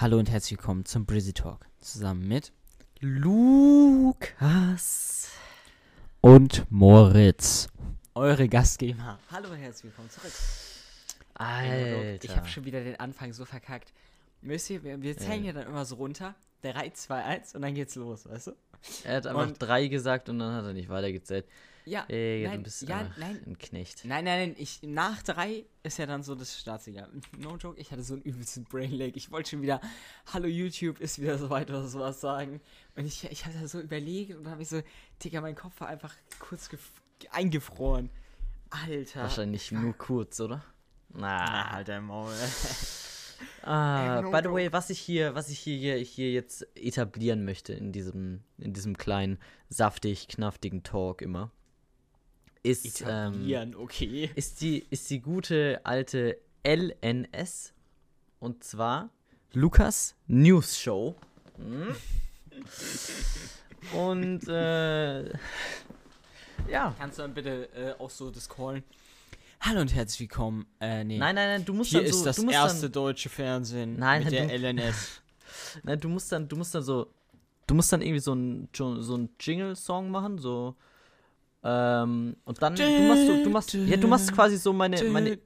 Hallo und herzlich willkommen zum Brizzy Talk. Zusammen mit Lukas und Moritz. Eure Gastgeber. Hallo und herzlich willkommen zurück. Alter. Ich habe schon wieder den Anfang so verkackt. Wisst ihr, wir, wir zählen ja. dann immer so runter. 3, 2, 1 und dann geht's los, weißt du? Er hat einfach Und- drei gesagt und dann hat er nicht weitergezählt. Ja, Ey, nein, du bist ja, einfach nein, ein Knecht. Nein, nein, nein, ich, nach drei ist ja dann so das Startsignal. No joke, ich hatte so einen übelsten Brain Lag. Ich wollte schon wieder, hallo YouTube, ist wieder soweit oder sowas sagen. Und ich, ich habe da so überlegt und habe ich so, Digga, mein Kopf war einfach kurz gef- eingefroren. Alter. Wahrscheinlich nur kurz, oder? Na. Halt dein Maul. Ah, by the way, was ich hier, was ich hier, hier jetzt etablieren möchte in diesem, in diesem kleinen, saftig, knaftigen Talk immer, ist, ähm, okay. ist die, ist die gute alte LNS und zwar Lukas News Show. Hm? Und äh, ja. Kannst du dann bitte äh, auch so das callen? Hallo und herzlich willkommen. Äh, nee. Nein, nein, nein, du musst Hier dann so, ist das du musst erste dann, deutsche Fernsehen Nein, mit nein, der du- LNS. nein, du musst dann, du musst dann so, du musst dann irgendwie so ein, so so ein Jingle-Song machen, so. Ähm, und dann, du machst so, du machst, ja, du machst quasi so meine, meine,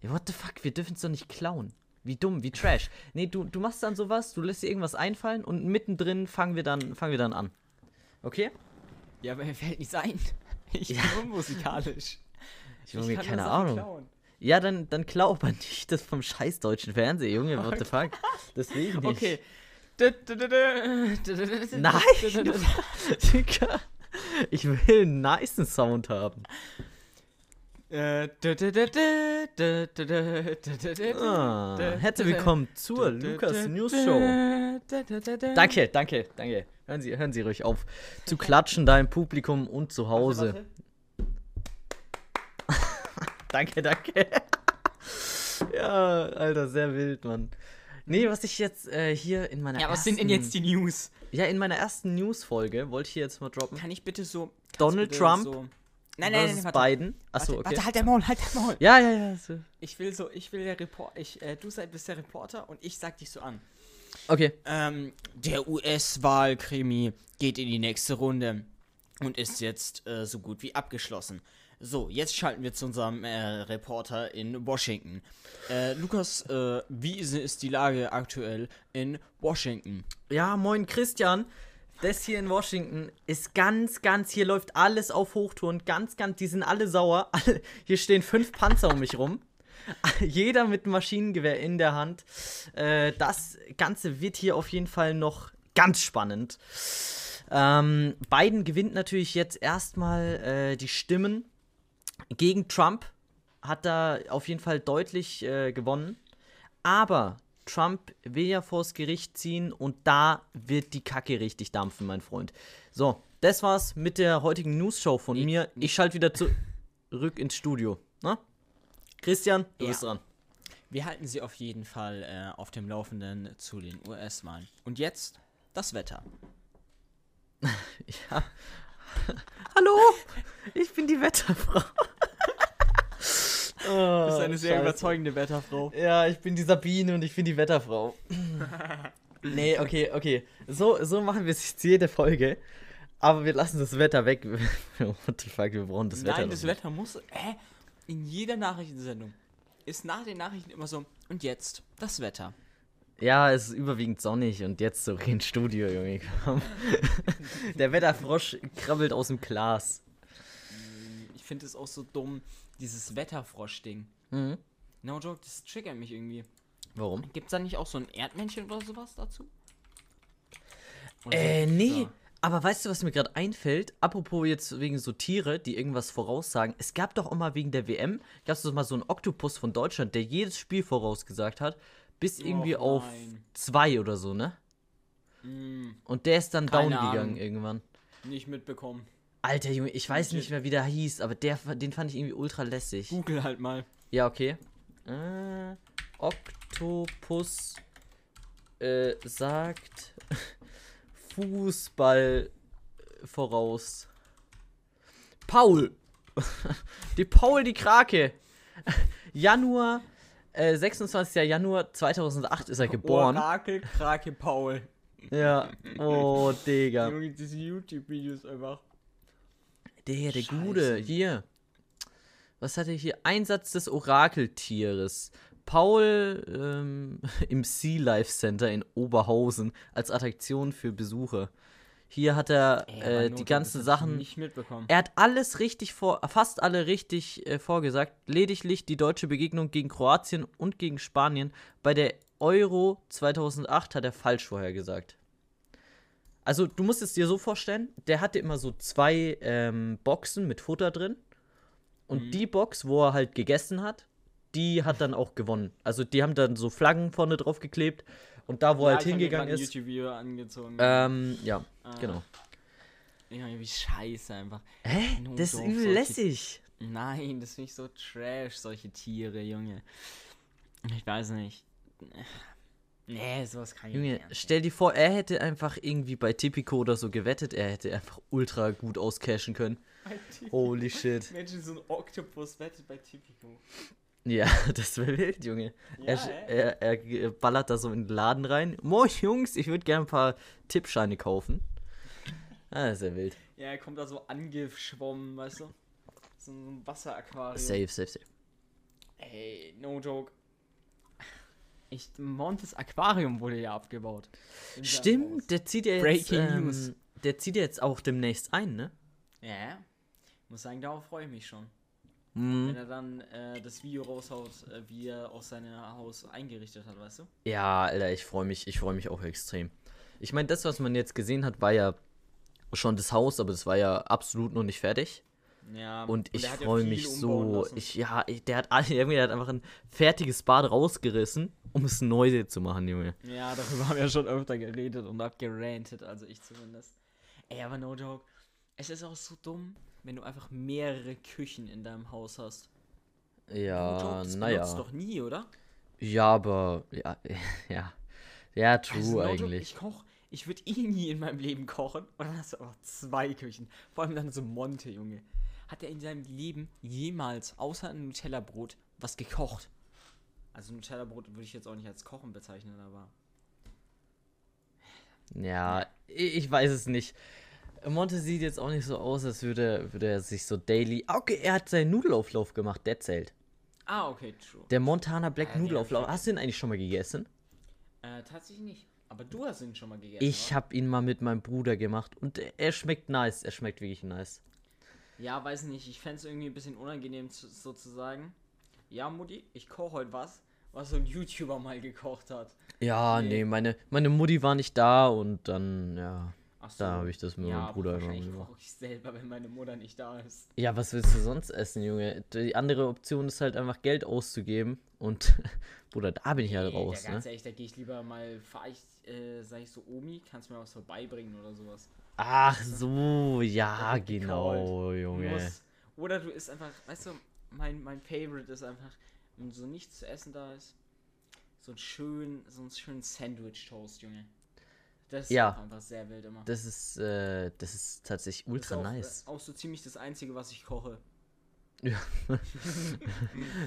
Ja, what the fuck, wir dürfen es doch nicht klauen. Wie dumm, wie trash. Nee, du, du machst dann sowas, du lässt dir irgendwas einfallen und mittendrin fangen wir dann, fangen wir dann an. Okay? Ja, aber mir fällt nichts ein. Ich Ja. bin unmusikalisch. Ich habe mir kann keine Ahnung. klauen. Ja, dann, dann klau aber nicht das vom scheiß deutschen Fernsehen, Junge, what the fuck. Deswegen nicht. Okay. Nein! Ich will einen nice Sound haben. Äh, Ah, herzlich willkommen zur Lukas News Show. Danke, danke, danke. Hören Sie, hören Sie ruhig auf zu klatschen da im Publikum und zu Hause. Danke, danke. ja, Alter, sehr wild, Mann. Nee, was ich jetzt äh, hier in meiner Ja, was ersten, sind denn jetzt die News? Ja, in meiner ersten News-Folge wollte ich hier jetzt mal droppen. Kann ich bitte so. Donald bitte Trump So, nein, nein, nein, warte. Biden. Achso, warte, okay. warte, halt der Maul, halt der Maul. Ja, ja, ja. So. Ich will so, ich will der Report, ich, äh, du sei, bist der Reporter und ich sag dich so an. Okay. Ähm, der US-Wahlkrimi geht in die nächste Runde und ist jetzt äh, so gut wie abgeschlossen. So, jetzt schalten wir zu unserem äh, Reporter in Washington. Äh, Lukas, äh, wie ist, ist die Lage aktuell in Washington? Ja, moin Christian. Das hier in Washington ist ganz, ganz, hier läuft alles auf Hochtouren. Ganz, ganz, die sind alle sauer. Alle, hier stehen fünf Panzer um mich rum. Jeder mit Maschinengewehr in der Hand. Äh, das Ganze wird hier auf jeden Fall noch ganz spannend. Ähm, Biden gewinnt natürlich jetzt erstmal äh, die Stimmen gegen Trump. Hat da auf jeden Fall deutlich äh, gewonnen. Aber Trump will ja vors Gericht ziehen und da wird die Kacke richtig dampfen, mein Freund. So, das war's mit der heutigen News-Show von Nee, mir. Ich schalte wieder zurück ins Studio. Na? Christian, du Ja. bist dran. Wir halten Sie auf jeden Fall äh, auf dem Laufenden zu den US-Wahlen. Und jetzt das Wetter. Ja. Hallo, ich bin die Wetterfrau. oh, Das ist eine sehr Scheiße. überzeugende Wetterfrau. Ja, ich bin die Sabine und ich bin die Wetterfrau. nee, okay, okay. So, so machen wir es jetzt jede Folge. Aber wir lassen das Wetter weg. What the fuck, wir brauchen das Wetter. Nein, das. Wetter muss. Hä? In jeder Nachrichtensendung ist nach den Nachrichten immer so. Und jetzt das Wetter. Ja, es ist überwiegend sonnig und jetzt so ins Studio, Junge. Der Wetterfrosch krabbelt aus dem Glas. Ich finde es auch so dumm, dieses Wetterfrosch-Ding. Mhm. No joke, das triggert mich irgendwie. Warum? Gibt es da nicht auch so ein Erdmännchen oder sowas dazu? Oder Äh, nee. so- Aber weißt du, was mir gerade einfällt? Apropos jetzt wegen so Tiere, die irgendwas voraussagen. Es gab doch auch mal wegen der WM, gab es doch mal so einen Oktopus von Deutschland, der jedes Spiel vorausgesagt hat. Bis irgendwie Och, auf nein. zwei oder so, ne? Mm, Und der ist dann Keine down gegangen Ahnung. irgendwann. nicht mitbekommen. Alter Junge, ich weiß Legit. nicht mehr, wie der hieß, aber der, den fand ich irgendwie ultra lässig. Google halt mal. Ja, okay. Äh, Oktopus äh, sagt Fußball voraus. Paul. die Paul die Krake. Januar Äh, 26. Januar 2008 ist er geboren. Orakel Krake Paul. Ja. Oh, Digga. Junge, diese YouTube-Videos einfach. Der, der Scheiße. Gute. Hier. Was hat er hier? Einsatz des Orakeltieres. Paul ähm, im Sea Life Center in Oberhausen als Attraktion für Besucher. Hier hat er Ey, äh, die ganzen Sachen. Nicht mitbekommen. Er hat alles richtig vor, fast alle richtig äh, vorgesagt. Lediglich die deutsche Begegnung gegen Kroatien und gegen Spanien bei der Euro 2008 hat er falsch vorhergesagt. Also du musst es dir so vorstellen, der hatte immer so zwei ähm, Boxen mit Futter drin. Und Mhm. die Box, wo er halt gegessen hat, die hat dann auch gewonnen. Also die haben dann so Flaggen vorne drauf geklebt. Und da, wo er halt hingegangen ist. Ähm, ja, Ah. genau. Junge, wie scheiße einfach. Hä? Nur Das ist übel lässig. Nein, das finde ich so trash, solche Tiere, Junge. Ich weiß nicht. Nee, sowas kann ich Junge, nicht. ernst stell dir vor, er hätte einfach irgendwie bei Tipico oder so gewettet, er hätte einfach ultra gut auscashen können. Holy shit. Menschen, so ein Oktopus wettet bei Tipico. Ja, das wäre wild, Junge. Ja, er, er, er ballert da so in den Laden rein. Moin, Jungs, ich würde gerne ein paar Tippscheine kaufen. Ah, das ist ja wild. Ja, er kommt da so angeschwommen, weißt du? So ein Wasseraquarium. Safe, safe, safe. Ey, no joke. Ich, Montes Aquarium wurde ja abgebaut. Stimmt, der zieht ja jetzt. Breaking ähm, News. Der zieht ja jetzt auch demnächst ein, ne? Ja, muss sagen, darauf freue ich mich schon. Mhm. Wenn er dann äh, das Video raushaut, äh, wie er auch sein Haus eingerichtet hat, weißt du? Ja, Alter, ich freue mich, ich freue mich auch extrem. Ich meine, das, was man jetzt gesehen hat, war ja schon das Haus, aber es war ja absolut noch nicht fertig. Ja, Und ich ja freue viel mich so. Ich, ja, ich, der hat, irgendwie, der hat einfach ein fertiges Bad rausgerissen, um es neu zu machen, Junge. Ja, darüber haben wir schon öfter geredet und auch gerantet, also ich zumindest. Ey, aber no joke. Es ist auch so dumm, wenn du einfach mehrere Küchen in deinem Haus hast. Ja, joke, das naja. doch nie, oder? Ja, aber. Ja, ja. Ja, true Also, no eigentlich. ich koch, ich würde eh nie in meinem Leben kochen. Und dann hast du aber zwei Küchen. Vor allem dann so Monte, Junge. Hat er in seinem Leben jemals, außer ein Nutella-Brot, was gekocht? Also Nutella-Brot würde ich jetzt auch nicht als Kochen bezeichnen, aber. Ja, ich weiß es nicht. Monte sieht jetzt auch nicht so aus, als würde, würde er sich so daily. Ah, Okay, er hat seinen Nudelauflauf gemacht, der zählt. Ah, okay, true. Der Montana Black der Nudelauflauf. Hast du den eigentlich schon mal gegessen? Äh, tatsächlich nicht. Aber du hast ihn schon mal gegessen. Ich habe ihn mal mit meinem Bruder gemacht und er schmeckt nice. Er schmeckt wirklich nice. Ja, weiß nicht. Ich fände es irgendwie ein bisschen unangenehm zu, sozusagen. Ja, Mutti, ich koche heute was, was so ein YouTuber mal gekocht hat. Ja, Nee. nee, meine, meine Mutti war nicht da und dann, ja. Ach Da habe ich das mit ja, meinem Bruder immer gemacht. koche ich selber, wenn meine Mutter nicht da ist. Ja, was willst du sonst essen, Junge? Die andere Option ist halt einfach Geld auszugeben und, Bruder, da bin ich halt Ey, raus, ja, ne? ganz ehrlich, da gehe ich lieber mal, fahr ich, äh, sag ich so, Omi, kannst du mir was vorbeibringen oder sowas. Ach so, ja, genau, Du Junge. musst- Oder du isst einfach, weißt du, mein, mein Favorite ist einfach, wenn so nichts zu essen da ist, so ein schön, so ein schönen Sandwich-Toast, Junge. Das Ja. ist einfach sehr wild immer. Das ist, äh, das ist tatsächlich Das ultra ist auch, nice. Äh, auch so ziemlich das Einzige, was ich koche.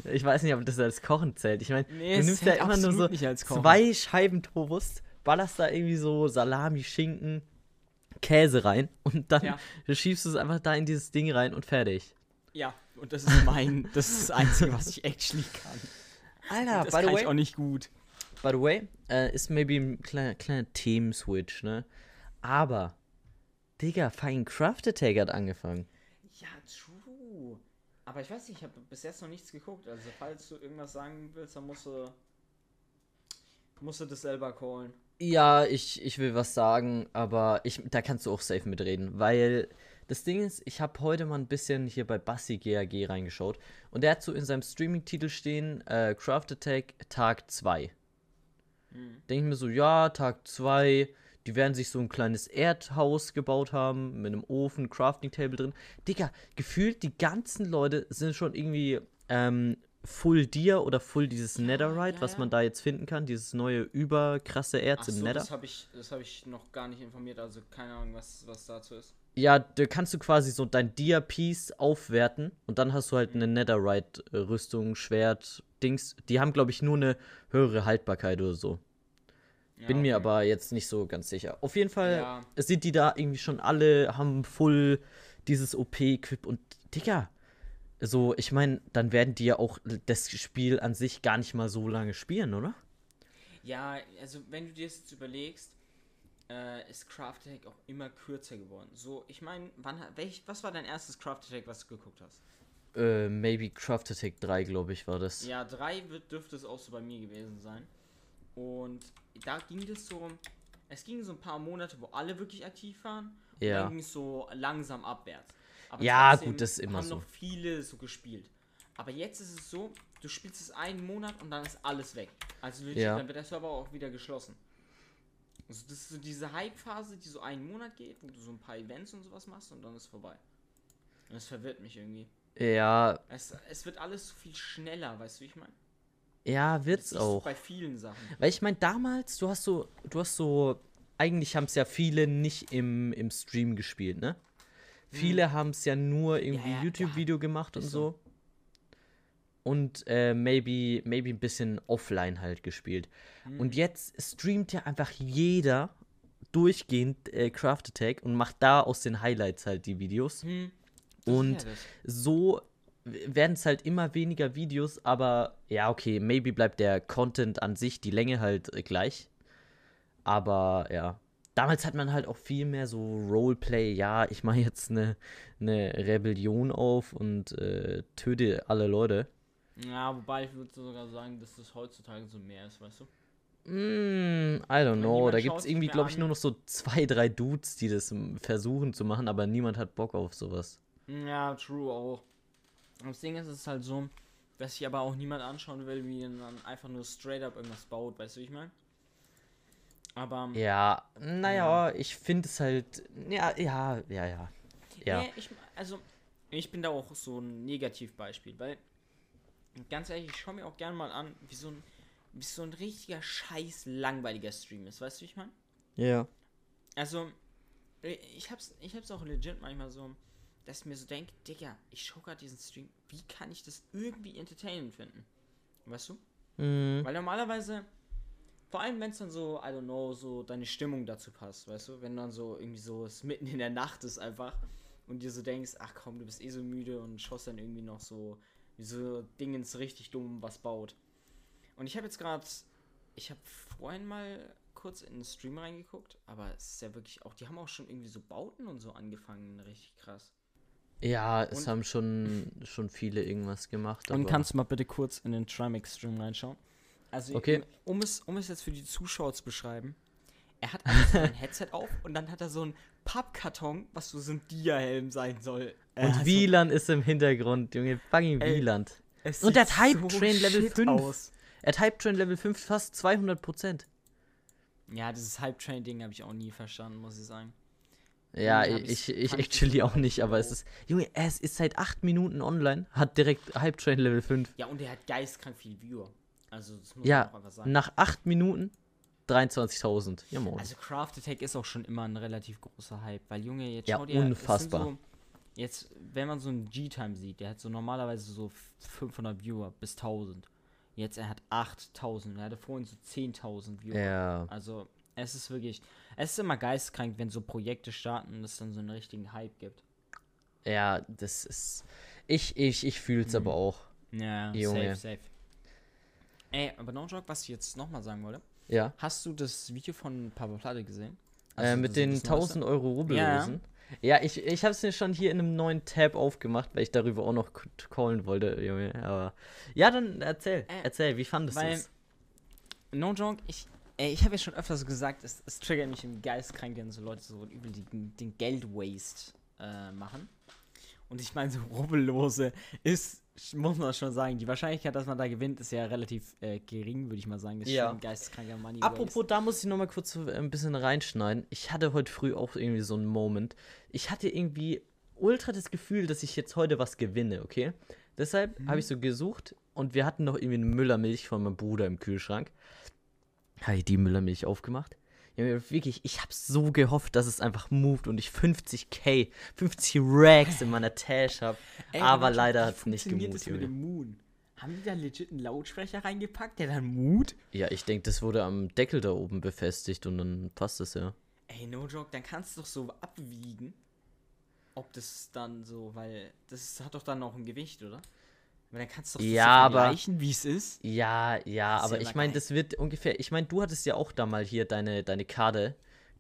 Ich weiß nicht, ob das als Kochen zählt. Ich meine, Nee, du nimmst ja immer nur so zwei Scheiben Toast, ballerst da irgendwie so Salami, Schinken, Käse rein und dann Ja. schiebst du es einfach da in dieses Ding rein und fertig. Ja, und das ist mein, das ist das Einzige, was ich actually kann. Alter, das by the kann ich auch way, nicht gut. By the way, äh, ist maybe ein kleiner, kleiner Themenswitch, ne? Aber, Digga, fucking Craft Attack hat angefangen. Ja, true. Aber ich weiß nicht, ich habe bis jetzt noch nichts geguckt. Also, falls du irgendwas sagen willst, dann musst du, musst du das selber callen. Ja, ich, ich will was sagen, aber ich, da kannst du auch safe mitreden, weil das Ding ist, ich habe heute mal ein bisschen hier bei Bassi GAG reingeschaut und der hat so in seinem Streaming-Titel stehen, äh, Craft Attack Tag 2. Hm. Denke ich mir so, ja, Tag 2, die werden sich so ein kleines Erdhaus gebaut haben, mit einem Ofen, Crafting Table drin. Digga, gefühlt die ganzen Leute sind schon irgendwie ähm, Full Deer oder Full dieses Netherite, ja, was ja. man da jetzt finden kann, dieses neue überkrasse Erz Ach im so, Nether. das habe ich, das hab ich noch gar nicht informiert. Also, keine Ahnung, was, was dazu ist. Ja, da kannst du quasi so dein Dia-Piece aufwerten und dann hast du halt eine Netherite-Rüstung, Schwert, Dings. Die haben, glaube ich, nur eine höhere Haltbarkeit oder so. Ja, Bin mir okay. aber jetzt nicht so ganz sicher. Auf jeden Fall Ja. sind die da irgendwie schon alle, haben voll dieses OP-Equip und Digga. So, ich meine, dann werden die ja auch das Spiel an sich gar nicht mal so lange spielen, oder? Ja, also wenn du dir das jetzt überlegst, äh, ist Craft Attack auch immer kürzer geworden. So, ich meine, wann welch, was war dein erstes Craft Attack, was du geguckt hast? Äh, maybe Craft Attack 3, glaube ich, war das. Ja, drei wird, dürfte es auch so bei mir gewesen sein. Und da ging es so, es ging so ein paar Monate, wo alle wirklich aktiv waren. Und Ja. dann ging es so langsam abwärts. Aber Ja, gut, das ist immer haben so. noch viele so gespielt. Aber jetzt ist es so, du spielst es einen Monat und dann ist alles weg. Also legit, Ja. dann wird der Server auch wieder geschlossen. Also das ist so diese Hype-Phase, die so einen Monat geht, wo du so ein paar Events und sowas machst und dann ist vorbei. Und das verwirrt mich irgendwie. Ja, Es, es wird alles so viel schneller, weißt du, wie ich meine? ja, Das wird's du auch. bei vielen Sachen. Weil ich meine, damals, du hast so, du hast so, eigentlich haben es ja viele nicht im, im Stream gespielt, ne? Viele haben es ja nur irgendwie ja, YouTube-Video gemacht und ist so. Und äh, maybe, maybe ein bisschen offline halt gespielt. Hm. Und jetzt streamt ja einfach jeder durchgehend äh, Craft Attack und macht da aus den Highlights halt die Videos. Hm, das Und so werden es halt immer weniger Videos, aber ja, okay, maybe bleibt der Content an sich, die Länge halt äh, gleich. Aber ja, damals hat man halt auch viel mehr so Roleplay, ja, ich mache jetzt eine ne Rebellion auf und äh, töte alle Leute. Ja, wobei ich würde sogar sagen, dass das heutzutage so mehr ist, weißt du? Mm, I don't know, da gibt es irgendwie, glaube ich, an. nur noch so zwei, drei Dudes, die das versuchen zu machen, aber niemand hat Bock auf sowas. Ja, true auch. Das Ding ist, es ist halt so, dass sich aber auch niemand anschauen will, wie dann einfach nur straight up irgendwas baut, weißt du, wie ich meine? Aber. Ja, naja, ich finde es halt, ja, ja, ja, ja. Ja. Nee, ich, also, ich bin da auch so ein Negativbeispiel, weil, ganz ehrlich, ich schaue mir auch gerne mal an, wie so ein, wie so ein richtiger scheiß langweiliger Stream ist, weißt du, wie ich meine? Ja. Also, ich hab's, ich hab's auch legit manchmal so, dass ich mir so denke, Digga, ich schau gerade diesen Stream, wie kann ich das irgendwie entertainend finden? Weißt du? Mhm. Weil normalerweise, vor allem wenn es dann so, I don't know, so deine Stimmung dazu passt, weißt du? Wenn dann so irgendwie so es mitten in der Nacht ist einfach und dir so denkst, ach komm, du bist eh so müde und schaust dann irgendwie noch so, wie so Dingens richtig dumm was baut. Und ich habe jetzt gerade, ich habe vorhin mal kurz in den Stream reingeguckt, aber es ist ja wirklich auch, die haben auch schon irgendwie so Bauten und so angefangen, richtig krass. Ja, es Und- haben schon, schon viele irgendwas gemacht. Und aber- kannst du mal bitte kurz in den Trimax-Stream reinschauen? Also, Okay. um, es, um es jetzt für die Zuschauer zu beschreiben, er hat einfach so ein Headset auf und dann hat er so einen Pappkarton, was so, so ein Dia-Helm sein soll. Äh, Und also, Wieland ist im Hintergrund, Junge. Fucking Ey, Wieland. es Und der Hype Train Level shit 5. Aus. Er hat Hype Train Level 5 fast 200 Prozent. Ja, dieses Hype-Train-Ding habe ich auch nie verstanden, muss ich sagen. Ja, ich, ich ich actually das auch nicht, aber es ist. Junge, es ist seit 8 Minuten online, hat direkt Hype Train Level 5. Ja, und er hat geistkrank viel Viewer. Also, das muss Ja, man auch einfach sagen. nach 8 Minuten 23.000. Ja, moin. Also Craft Attack ist auch schon immer ein relativ großer Hype, weil Junge, jetzt Ja, sind unfassbar. So, jetzt, wenn man so einen G-Time sieht, der hat so normalerweise so 500 Viewer bis 1000. Jetzt er hat 8000, er hatte vorhin so 10.000 Viewer. ja. Also es ist wirklich, es ist immer geistkrank, wenn so Projekte starten und es dann so einen richtigen Hype gibt. Ja, das ist. Ich, ich, ich fühl's Mhm. aber auch. Ja, Junge. safe, safe. Ey, aber no joke, was ich jetzt nochmal sagen wollte. Ja. Hast du das Video von Papa Platte gesehen? Äh, mit den das Neueste? 1000 Euro Rubbellosen. Ja, ich, ich habe es mir schon hier in einem neuen Tab aufgemacht, weil ich darüber auch noch callen wollte, Junge. Aber ja, dann erzähl, Äh, erzähl, wie fandest du es? No joke, ich, ey, ich habe ja schon öfters gesagt, es, es triggert mich im Geistkrank, wenn so Leute so übel den, den Geld-Waste äh, machen. Und ich meine, so Rubbellose ist, muss man schon sagen, die Wahrscheinlichkeit, dass man da gewinnt, ist ja relativ äh, gering, würde ich mal sagen. Das ist Ja. schon ein geisteskranker Money. Apropos, da muss ich noch mal kurz so ein bisschen reinschneiden. Ich hatte heute früh auch irgendwie so einen Moment. Ich hatte irgendwie ultra das Gefühl, dass ich jetzt heute was gewinne, okay? Deshalb habe ich so gesucht und wir hatten noch irgendwie eine Müllermilch von meinem Bruder im Kühlschrank. Die Müllermilch aufgemacht? Ja, wirklich, ich habe so gehofft, dass es einfach moved und ich 50k, 50 Racks in meiner Tasche habe. Aber leider hat es nicht gemoved, mit dem Moon? Haben die da legit einen Lautsprecher reingepackt, der dann Mut? Ja, ich denke, das wurde am Deckel da oben befestigt und dann passt das ja. Ey, no joke, dann kannst du doch so abwiegen, ob das dann so, weil das hat doch dann auch ein Gewicht, oder? Weil dann kannst du doch Ja, so aber- vergleichen, wie es ist. Ja, ja, ist aber ja ich meine, das wird ungefähr. Ich meine, du hattest ja auch da mal hier deine, deine Karte,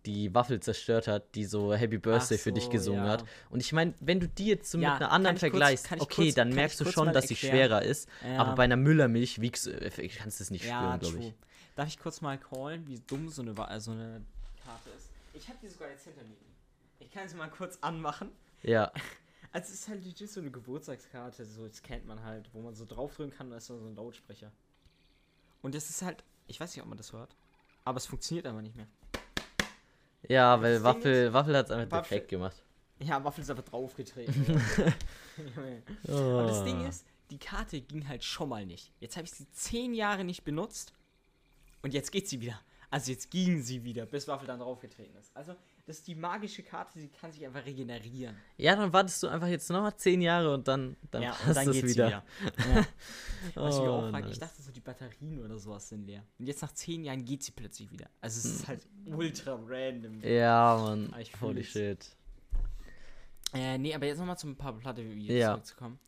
die Waffel zerstört hat, die so Happy Birthday für dich so, gesungen ja. hat. Und ich meine, wenn du die jetzt so mit einer anderen ich kurz- vergleichst, ich okay, kurz- dann merkst du kurz schon, dass sie schwerer ist. Aber bei einer Müllermilch wiegst, äh, kannst du es nicht spüren, glaube ich. Darf ich kurz mal callen, wie dumm so eine, so eine Karte ist? Ich habe die sogar jetzt hinter mir. Ich kann sie mal kurz anmachen. Ja. Also es ist halt legit so eine Geburtstagskarte, so das kennt man halt, wo man so draufdrücken kann, da ist so ein Lautsprecher. Und das ist halt, ich weiß nicht, ob man das hört, aber es funktioniert einfach nicht mehr. Ja, weil Waffel, Waffel hat es einfach Waffel- defekt gemacht. Ja, Waffel ist einfach draufgetreten. Und das Ding Oh. ist, die Karte ging halt schon mal nicht. Jetzt habe ich sie zehn Jahre nicht benutzt und jetzt geht sie wieder. Also jetzt ging sie wieder, bis Waffel dann draufgetreten ist. Also das ist die magische Karte, sie kann sich einfach regenerieren. Ja, dann wartest du einfach jetzt nochmal zehn Jahre und dann, dann ja, passt dann geht wieder. sie wieder. Ja. Was ich mir Oh, auch frage, ich dachte so, die Batterien oder sowas sind leer. Und jetzt nach zehn Jahren geht sie plötzlich wieder. Also es Hm. ist halt ultra random. Ja, Mann. Ah, ich Holy shit. Äh, nee, aber jetzt nochmal zum paar Platte-Videos Ja. zurückzukommen.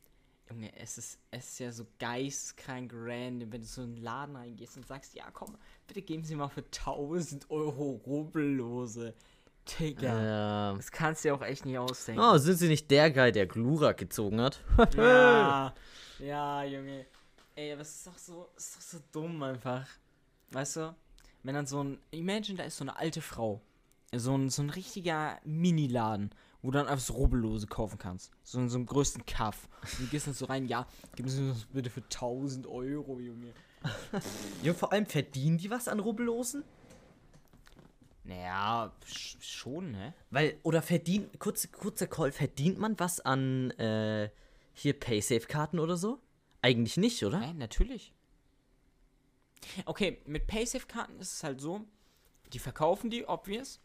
Junge, es ist, es ist ja so geistkrank random, wenn du so in einen Laden reingehst und sagst, ja komm, bitte geben Sie mal für 1000 Euro Rubbellose. Digga, Ja. das kannst du dir auch echt nicht ausdenken. Oh, sind sie nicht der Guy, der Glurak gezogen hat? Ja, ja, Junge. Ey, aber es ist doch so, es ist doch so dumm einfach. Weißt du? Wenn dann so ein, imagine, da ist so eine alte Frau. So ein, so ein richtiger Mini-Laden, wo du dann einfach so Rubbellose kaufen kannst. So in so einem größten Kaff. Und du gehst dann so rein, ja, geben Sie mir das bitte für 1000 Euro, Junge. Ja, vor allem verdienen die was an Rubbellosen? Naja, sch schon, ne? Weil, oder verdient, kurz, kurzer Call, verdient man was an äh, hier Paysafe-Karten oder so? Eigentlich nicht, oder? Nein, natürlich. Okay, mit Paysafe-Karten ist es halt so, die verkaufen die, obvious.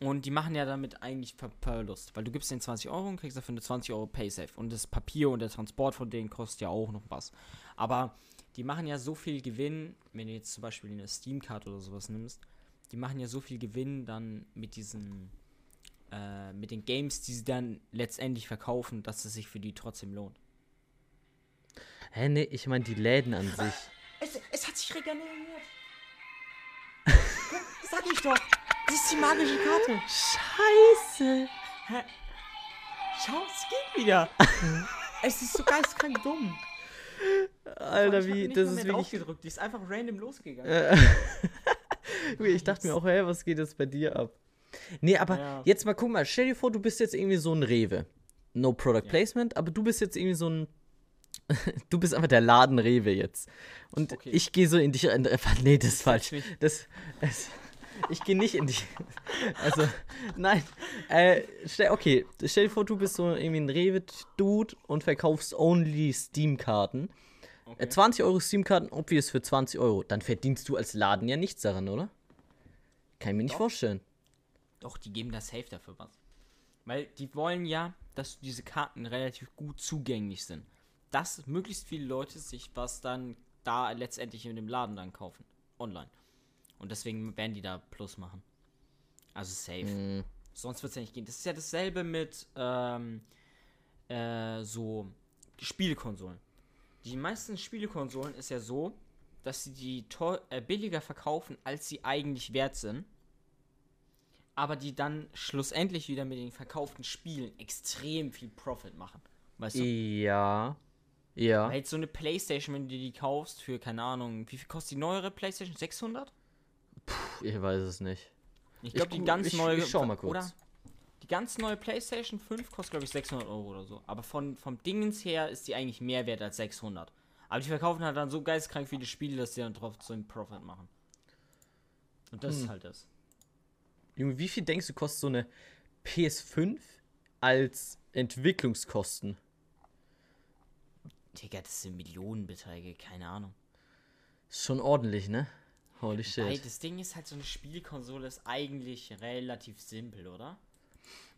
Und die machen ja damit eigentlich Ver Verlust. Weil du gibst denen 20 Euro und kriegst dafür eine 20 Euro Paysafe. Und das Papier und der Transport von denen kostet ja auch noch was. Aber die machen ja so viel Gewinn, wenn du jetzt zum Beispiel eine Steam-Card oder sowas nimmst, die machen ja so viel Gewinn dann mit diesen, äh, mit den Games, die sie dann letztendlich verkaufen, dass es sich für die trotzdem lohnt. Hä, nee, ich meine die Läden an sich. Es, es hat sich regeneriert. Sag ich doch. Das ist die magische Karte. Scheiße! Schau, es geht wieder. es ist so geistkrank dumm. Alter, wie, nicht das ist wirklich. Die ist einfach random losgegangen. Ich dachte mir auch, hä, was geht jetzt bei dir ab? Nee, aber Ja. jetzt mal guck mal, stell dir vor, du bist jetzt irgendwie so ein Rewe. No Product Ja. Placement, aber du bist jetzt irgendwie so ein. du bist einfach der Laden Rewe jetzt. Und Okay. ich gehe so in dich. rein- Nee, das ist falsch. Das, das, ich gehe nicht in dich. Also, nein. Äh, stell, okay, stell dir vor, du bist so irgendwie ein Rewe-Dude und verkaufst only Steam-Karten. Äh, 20 Euro Steam-Karten, obvious für 20 Euro. Dann verdienst du als Laden ja nichts daran, oder? Kann ich mir nicht Doch. vorstellen. Doch, die geben da safe dafür was. Weil die wollen ja, dass diese Karten relativ gut zugänglich sind. Dass möglichst viele Leute sich was dann da letztendlich in dem Laden dann kaufen. Online. Und deswegen werden die da Plus machen. Also safe. Mhm. Sonst wird es ja nicht gehen. Das ist ja dasselbe mit ähm, äh, so Spielekonsolen. Die meisten Spielekonsolen ist ja so, dass sie die äh, billiger verkaufen, als sie eigentlich wert sind. Aber die dann schlussendlich wieder mit den verkauften Spielen extrem viel Profit machen. Weißt du? Ja. Ja. Weil jetzt so eine Playstation, wenn du die kaufst für, keine Ahnung, wie viel kostet die neuere Playstation? 600? Ich weiß es nicht. Ich glaube, die ganz ich- neue. ich schau mal kurz. Oder? Die ganz neue PlayStation 5 kostet, glaube ich, 600 Euro oder so. Aber von, vom Dingens her ist die eigentlich mehr wert als 600. Aber die verkaufen halt dann so geistkrank viele Spiele, dass die dann drauf so einen Profit machen. Und das Hm. ist halt das. Junge, wie viel denkst du kostet so eine PS5 als Entwicklungskosten? Digga, das sind Millionenbeträge, keine Ahnung. Ist schon ordentlich, ne? Holy Weil shit. das Ding ist halt, so eine Spielkonsole ist eigentlich relativ simpel, oder?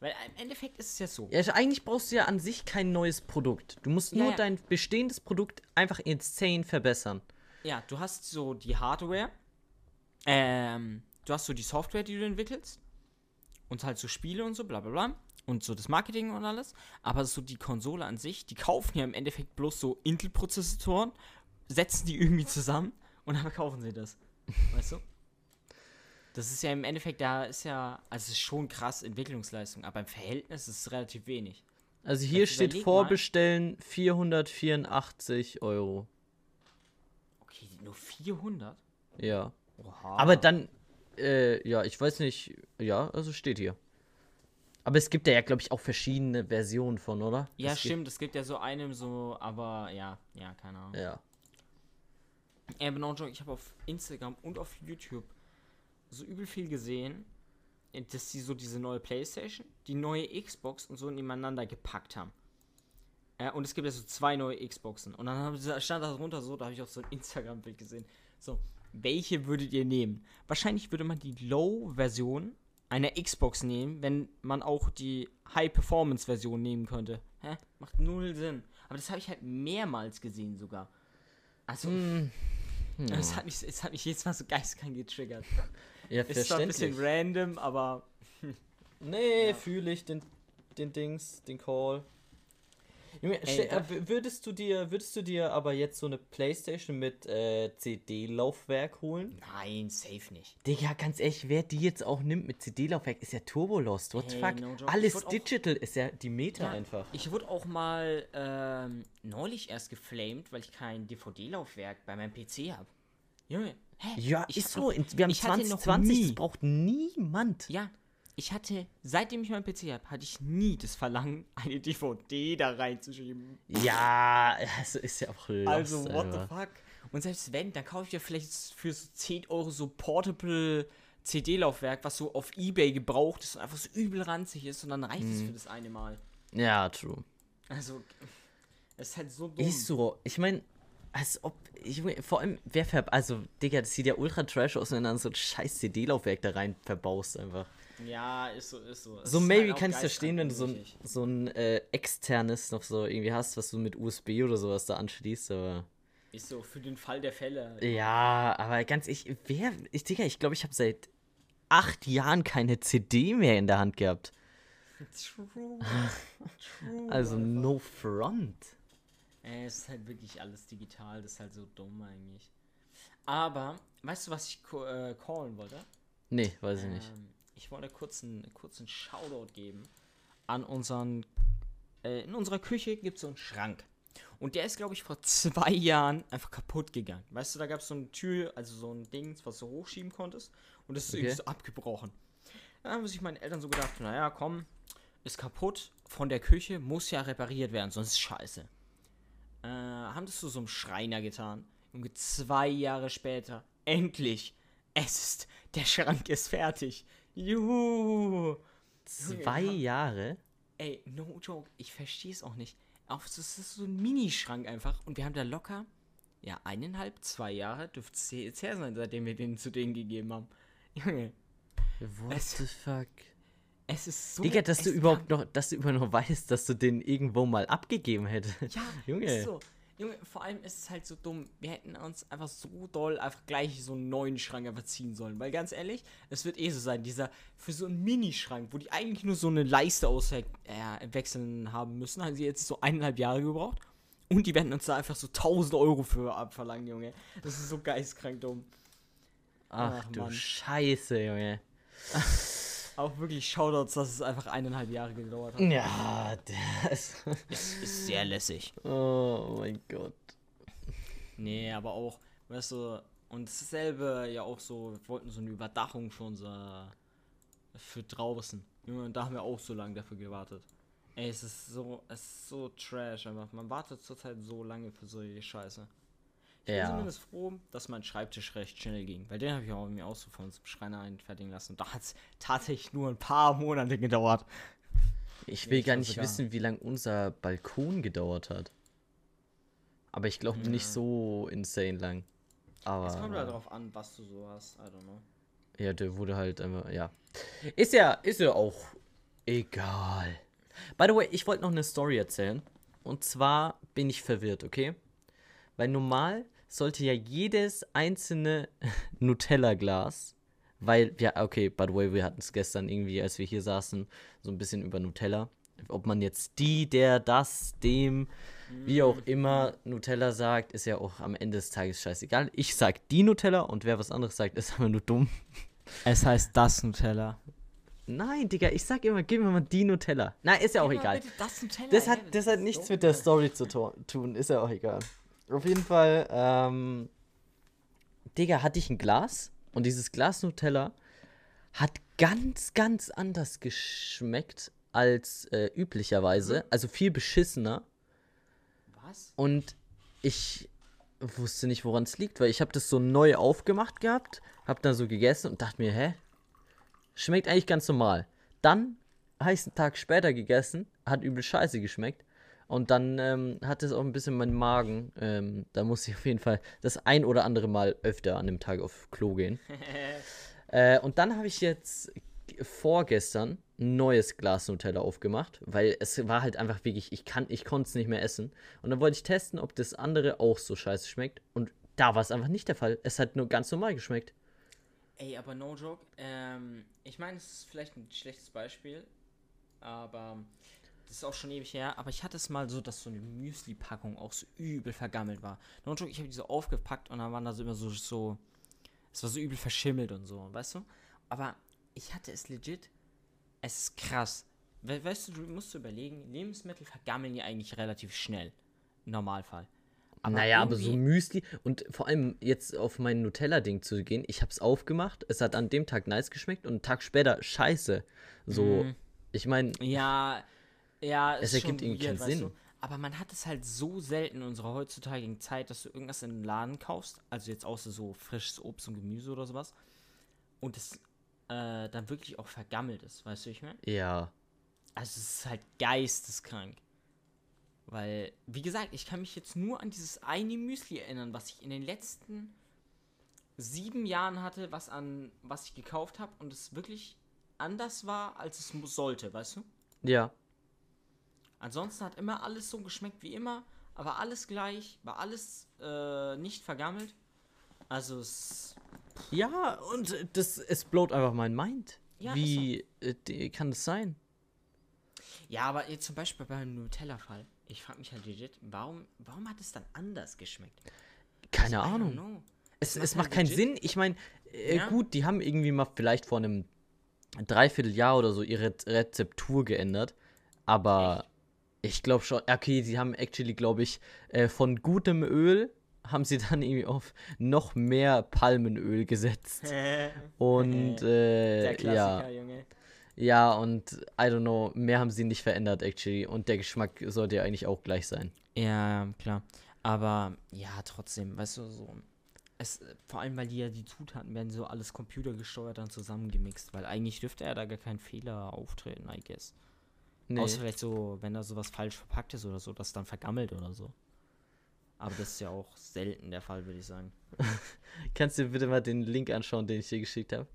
Weil im Endeffekt ist es ja so. Ja, eigentlich brauchst du ja an sich kein neues Produkt. Du musst Ja, nur ja. dein bestehendes Produkt einfach insane verbessern. Ja, du hast so die Hardware, ähm, du hast so die Software, die du entwickelst und halt so Spiele und so, bla bla bla und so das Marketing und alles, aber so die Konsole an sich, die kaufen ja im Endeffekt bloß so Intel-Prozessoren, setzen die irgendwie zusammen und dann verkaufen sie das, weißt du? Das ist ja im Endeffekt, da ist ja, also es ist schon krass Entwicklungsleistung, aber im Verhältnis ist es relativ wenig. Also hier Jetzt steht überleg vorbestellen 484 Euro. Okay, nur 400? Ja. Oha. Aber dann, äh, ja, ich weiß nicht, ja, also steht hier. Aber es gibt ja, glaube ich, auch verschiedene Versionen von, oder? Ja, es stimmt, es gibt ja so einem so, aber ja, ja, keine Ahnung. Gibt, ja. Joke, ich habe auf Instagram und auf YouTube so übel viel gesehen, äh, dass sie so diese neue Playstation, die neue Xbox und so nebeneinander gepackt haben. Äh, und es gibt ja so zwei neue Xboxen. Und dann stand da drunter so, da habe ich auch so ein Instagram-Bild gesehen. So, welche würdet ihr nehmen? Wahrscheinlich würde man die Low-Version einer Xbox nehmen, wenn man auch die High-Performance-Version nehmen könnte. Hä? Macht null Sinn. Aber das habe ich halt mehrmals gesehen sogar. Also, Hm. es, hat mich, es hat mich jedes Mal so geistkrank getriggert. Ja, Ist zwar ein bisschen random, aber Nee, Ja. fühle ich den, den Dings, den Call. Junge, Ey, äh, würdest du dir, würdest du dir aber jetzt so eine Playstation mit äh, CD-Laufwerk holen? nein, safe nicht. Digga, ganz ehrlich, wer die jetzt auch nimmt mit CD-Laufwerk, ist ja Turbo-Lost. What the Hey, fuck? no Alles würd auch- digital ist ja die Meta Ja, einfach. Ich wurde auch mal ähm, neulich erst geflamed, weil ich kein DVD-Laufwerk bei meinem PC habe. Junge, hä? Ja, ich ist so. Wir haben ich hatte noch 2020, nie- das braucht niemand. Ja, ich hatte, seitdem ich meinen PC habe, hatte ich nie das Verlangen, eine DVD da reinzuschieben. Ja, also ist ja auch lost, Also, what einfach. the fuck? Und selbst wenn, dann kaufe ich ja vielleicht für so 10 Euro so Portable CD-Laufwerk, was so auf Ebay gebraucht ist und einfach so übel ranzig ist und dann reicht es für das eine Mal. Ja, true. Also, es ist halt so dumm. Ist so. Ich meine, als ob. Ich, vor allem, wer ver. Also, Digga, das sieht ja ultra trash aus, wenn du dann so ein scheiß CD-Laufwerk da rein verbaust einfach. Ja, ist so, ist so. So, ist maybe halt kann ich verstehen, wenn du so ein, so ein äh, externes noch so irgendwie hast, was du mit USB oder sowas da anschließt, aber. Ist so für den Fall der Fälle. Ja, aber ganz ehrlich, wer. Ich, Digga, ich glaube, ich habe seit acht Jahren keine CD mehr in der Hand gehabt. True. True. Also, no front. Ey, es ist halt wirklich alles digital, das ist halt so dumm eigentlich. Aber, weißt du, was ich äh, callen wollte? Nee, weiß ich nicht. Ähm, ich wollte kurz einen kurzen Shoutout geben an unseren. Äh, in unserer Küche gibt es so einen Schrank. Und der ist, glaube ich, vor zwei Jahren einfach kaputt gegangen. Weißt du, da gab es so eine Tür, also so ein Ding, was du hochschieben konntest. Und das ist Okay. irgendwie so abgebrochen. Da haben sich meine Eltern so gedacht: naja, komm, ist kaputt von der Küche, muss ja repariert werden, sonst ist scheiße. Äh, haben das zu so einem Schreiner getan. Junge, zwei Jahre später, endlich, es ist, der Schrank ist fertig. Juhu. Zwei ja. Jahre? Ey, no joke, ich verstehe es auch nicht. Auch das ist so ein Minischrank einfach. Und wir haben da locker, ja, eineinhalb, zwei Jahre dürfte es jetzt her sein, seitdem wir den zu denen gegeben haben. Junge, What Es- the fuck? Es ist so. Digga, dass du überhaupt noch, dass du überhaupt noch weißt, dass du den irgendwo mal abgegeben hättest. Ja, Junge. so. Junge, vor allem ist es halt so dumm. Wir hätten uns einfach so doll einfach gleich so einen neuen Schrank einfach ziehen sollen. Weil ganz ehrlich, es wird eh so sein, dieser für so einen Minischrank, wo die eigentlich nur so eine Leiste auswechseln haben müssen, haben sie jetzt so eineinhalb Jahre gebraucht. Und die werden uns da einfach so 1000 Euro für abverlangen, Junge. Das ist so geistkrank dumm. Ach, Ach, du Mann. Scheiße, Junge. Auch wirklich Shoutouts, dass es einfach eineinhalb Jahre gedauert hat. Ja, das. Ist, ist sehr lässig. Oh mein Gott. Nee, aber auch, weißt du, und dasselbe ja auch so, wir wollten so eine Überdachung für unser, für draußen. Junge, und da haben wir auch so lange dafür gewartet. Ey, es ist so, es ist so trash einfach. Man wartet zurzeit so lange für solche Scheiße. Ich bin Ja. zumindest froh, dass mein Schreibtisch recht schnell ging, weil den habe ich auch mir auch so von unserem Schreiner einfertigen lassen. Und da hat es tatsächlich nur ein paar Monate gedauert. Ich will ich gar nicht sogar. wissen, wie lange unser Balkon gedauert hat. Aber ich glaube nicht so insane lang. Aber. Es kommt halt drauf an, was du so hast. I don't know. Ja, der wurde halt einfach, ja. Ist ja, ist ja auch Egal. By the way, ich wollte noch eine Story erzählen. Und zwar bin ich verwirrt, okay? Weil normal sollte ja jedes einzelne Nutella-Glas, weil, ja, okay, by the way, wir hatten es gestern irgendwie, als wir hier saßen, so ein bisschen über Nutella. Ob man jetzt die, der, das, dem, wie auch immer Nutella sagt, ist ja auch am Ende des Tages scheißegal. Ich sag die Nutella und wer was anderes sagt, ist aber nur dumm. Es heißt das Nutella. Nein, Digga, ich sag immer, gib mir mal die Nutella. Nein, ist ja auch egal. Das Nutella. Das hat, das hat nichts mit der Story zu tun, ist ja auch egal. Auf jeden Fall, ähm, Digga, hatte ich ein Glas und dieses Glas Nutella hat ganz, ganz anders geschmeckt als äh, üblicherweise. Also viel beschissener. Was? Und ich wusste nicht, woran es liegt, weil ich habe das so neu aufgemacht gehabt, habe dann so gegessen und dachte mir, hä? Schmeckt eigentlich ganz normal. Dann habe ich es einen Tag später gegessen, hat übel scheiße geschmeckt. Und dann ähm, hat es auch ein bisschen meinen Magen. Ähm, da muss ich auf jeden Fall das ein oder andere Mal öfter an dem Tag auf Klo gehen. Äh, und dann habe ich jetzt vorgestern ein neues Glas Nutella aufgemacht, weil es war halt einfach wirklich, ich kann, ich konnte es nicht mehr essen. Und dann wollte ich testen, ob das andere auch so scheiße schmeckt. Und da war es einfach nicht der Fall. Es hat nur ganz normal geschmeckt. Ey, aber no joke. Ähm, ich meine, es ist vielleicht ein schlechtes Beispiel, aber das ist auch schon ewig her. Aber ich hatte es mal so, dass so eine Müsli-Packung auch so übel vergammelt war. No joke, ich habe die so aufgepackt und dann waren da so immer so, so. Es war so übel verschimmelt und so, weißt du? Aber ich hatte es legit. Es ist krass. We weißt du, du musst dir überlegen, Lebensmittel vergammeln ja eigentlich relativ schnell. Im Normalfall. naja, aber so Müsli und vor allem jetzt auf mein Nutella-Ding zu gehen, ich habe es aufgemacht, es hat an dem Tag nice geschmeckt und einen Tag später scheiße. So, Mhm. ich meine, Ja, ja, Es ist ergibt irgendwie keinen weißt Sinn. Du? Aber man hat es halt so selten in unserer heutzutage Zeit, dass du irgendwas in den Laden kaufst, also jetzt außer so frisches Obst und Gemüse oder sowas, und es äh, dann wirklich auch vergammelt ist, weißt du, ich meine? ja. Also es ist halt geisteskrank. Weil, wie gesagt, ich kann mich jetzt nur an dieses eine Müsli erinnern, was ich in den letzten sieben Jahren hatte, was an was ich gekauft habe und es wirklich anders war, als es sollte, weißt du? Ja. Ansonsten hat immer alles so geschmeckt wie immer, aber alles gleich, war alles äh, nicht vergammelt. Also es. Ja, und das, es blowt einfach mein Mind. Ja, Wie äh, kann das sein? Ja, aber jetzt zum Beispiel beim Nutella-Fall. Ich frage mich halt legit, warum, warum hat es dann anders geschmeckt? Keine don't Ahnung. know. Es, macht es halt keinen legit- Sinn. Ich meine, äh, Ja. gut, die haben irgendwie mal vielleicht vor einem Dreivierteljahr oder so ihre Rezeptur geändert. Aber ich glaube schon, okay, sie haben actually, glaube ich, äh, von gutem Öl haben sie dann irgendwie auf noch mehr Palmenöl gesetzt. Und Der äh, Klassiker, ja, Junge. ja, und I don't know, mehr haben sie nicht verändert, actually. Und der Geschmack sollte ja eigentlich auch gleich sein. Ja, klar. Aber ja, trotzdem, weißt du, so. Es, vor allem, weil die ja die Zutaten werden so alles computergesteuert dann zusammengemixt, weil eigentlich dürfte ja da gar kein Fehler auftreten, I guess. Nee. Außer vielleicht so, wenn da sowas falsch verpackt ist oder so, das dann vergammelt oder so. Aber das ist ja auch selten der Fall, würde ich sagen. Kannst du bitte mal den Link anschauen, den ich dir geschickt habe?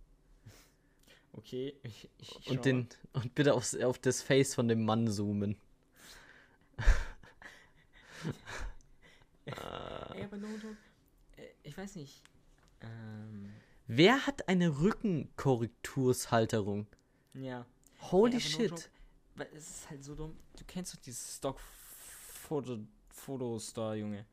Okay, ich, ich Und, den, und bitte aufs, auf das Face von dem Mann zoomen. Ey, aber no. Äh, Ich weiß nicht. Ähm, Wer hat eine Rückenkorrekturshalterung? ja. Holy Ey, no shit. joke, Weil es ist halt so dumm. Du kennst doch diese Stock-Fotos da, Junge.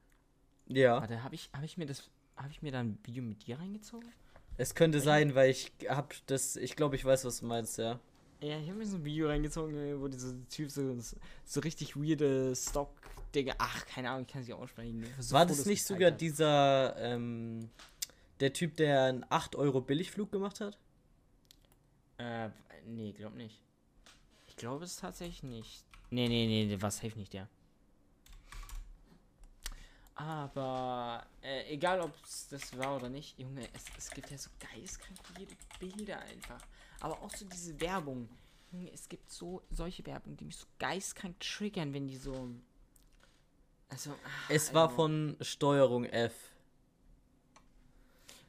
Ja. Warte, habe ich, hab ich mir das. Habe ich mir da ein Video mit dir reingezogen? Es könnte sein, weil ich hab das. Ich glaube, ich weiß, was du meinst, ja. Ja, ich habe mir so ein Video reingezogen, Junge, wo dieser Typ so, so richtig weirde Stock, Digga. Ach, keine Ahnung, ich kann sie aussprechen. so War das Fotos nicht gezeigt sogar hat. dieser, ähm, der Typ, der einen 8 Euro Billigflug gemacht hat? Äh, nee, glaub nicht. Ich glaube es tatsächlich nicht. Nee, nee, nee, war safe nicht der. Aber äh, egal ob es das war oder nicht, Junge, es, es gibt ja so geistkrank viele Bilder einfach. Aber auch so diese Werbung. Junge, es gibt so solche Werbung, die mich so geistkrank triggern, wenn die so. Also. ach, Es war also- von Steuerung F.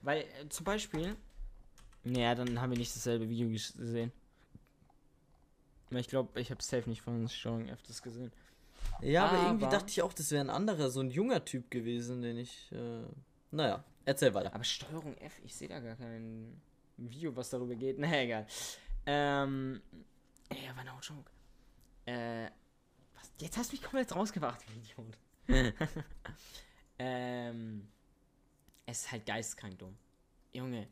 Weil, äh, zum Beispiel. Naja, dann haben wir nicht dasselbe Video ges- gesehen. Ich glaube, ich habe safe nicht von F das gesehen. Ja, aber, irgendwie Aber- dachte ich auch, das wäre ein anderer, so ein junger Typ gewesen, den ich. Äh, naja, erzähl weiter. Aber Steuerung F, ich sehe da gar kein Video, was darüber geht. Na egal. Ähm. Ja, war no joke. Äh. Was? Jetzt hast du mich komplett rausgebracht, du Idiot. ähm. Es ist halt geistkrank dumm. Junge.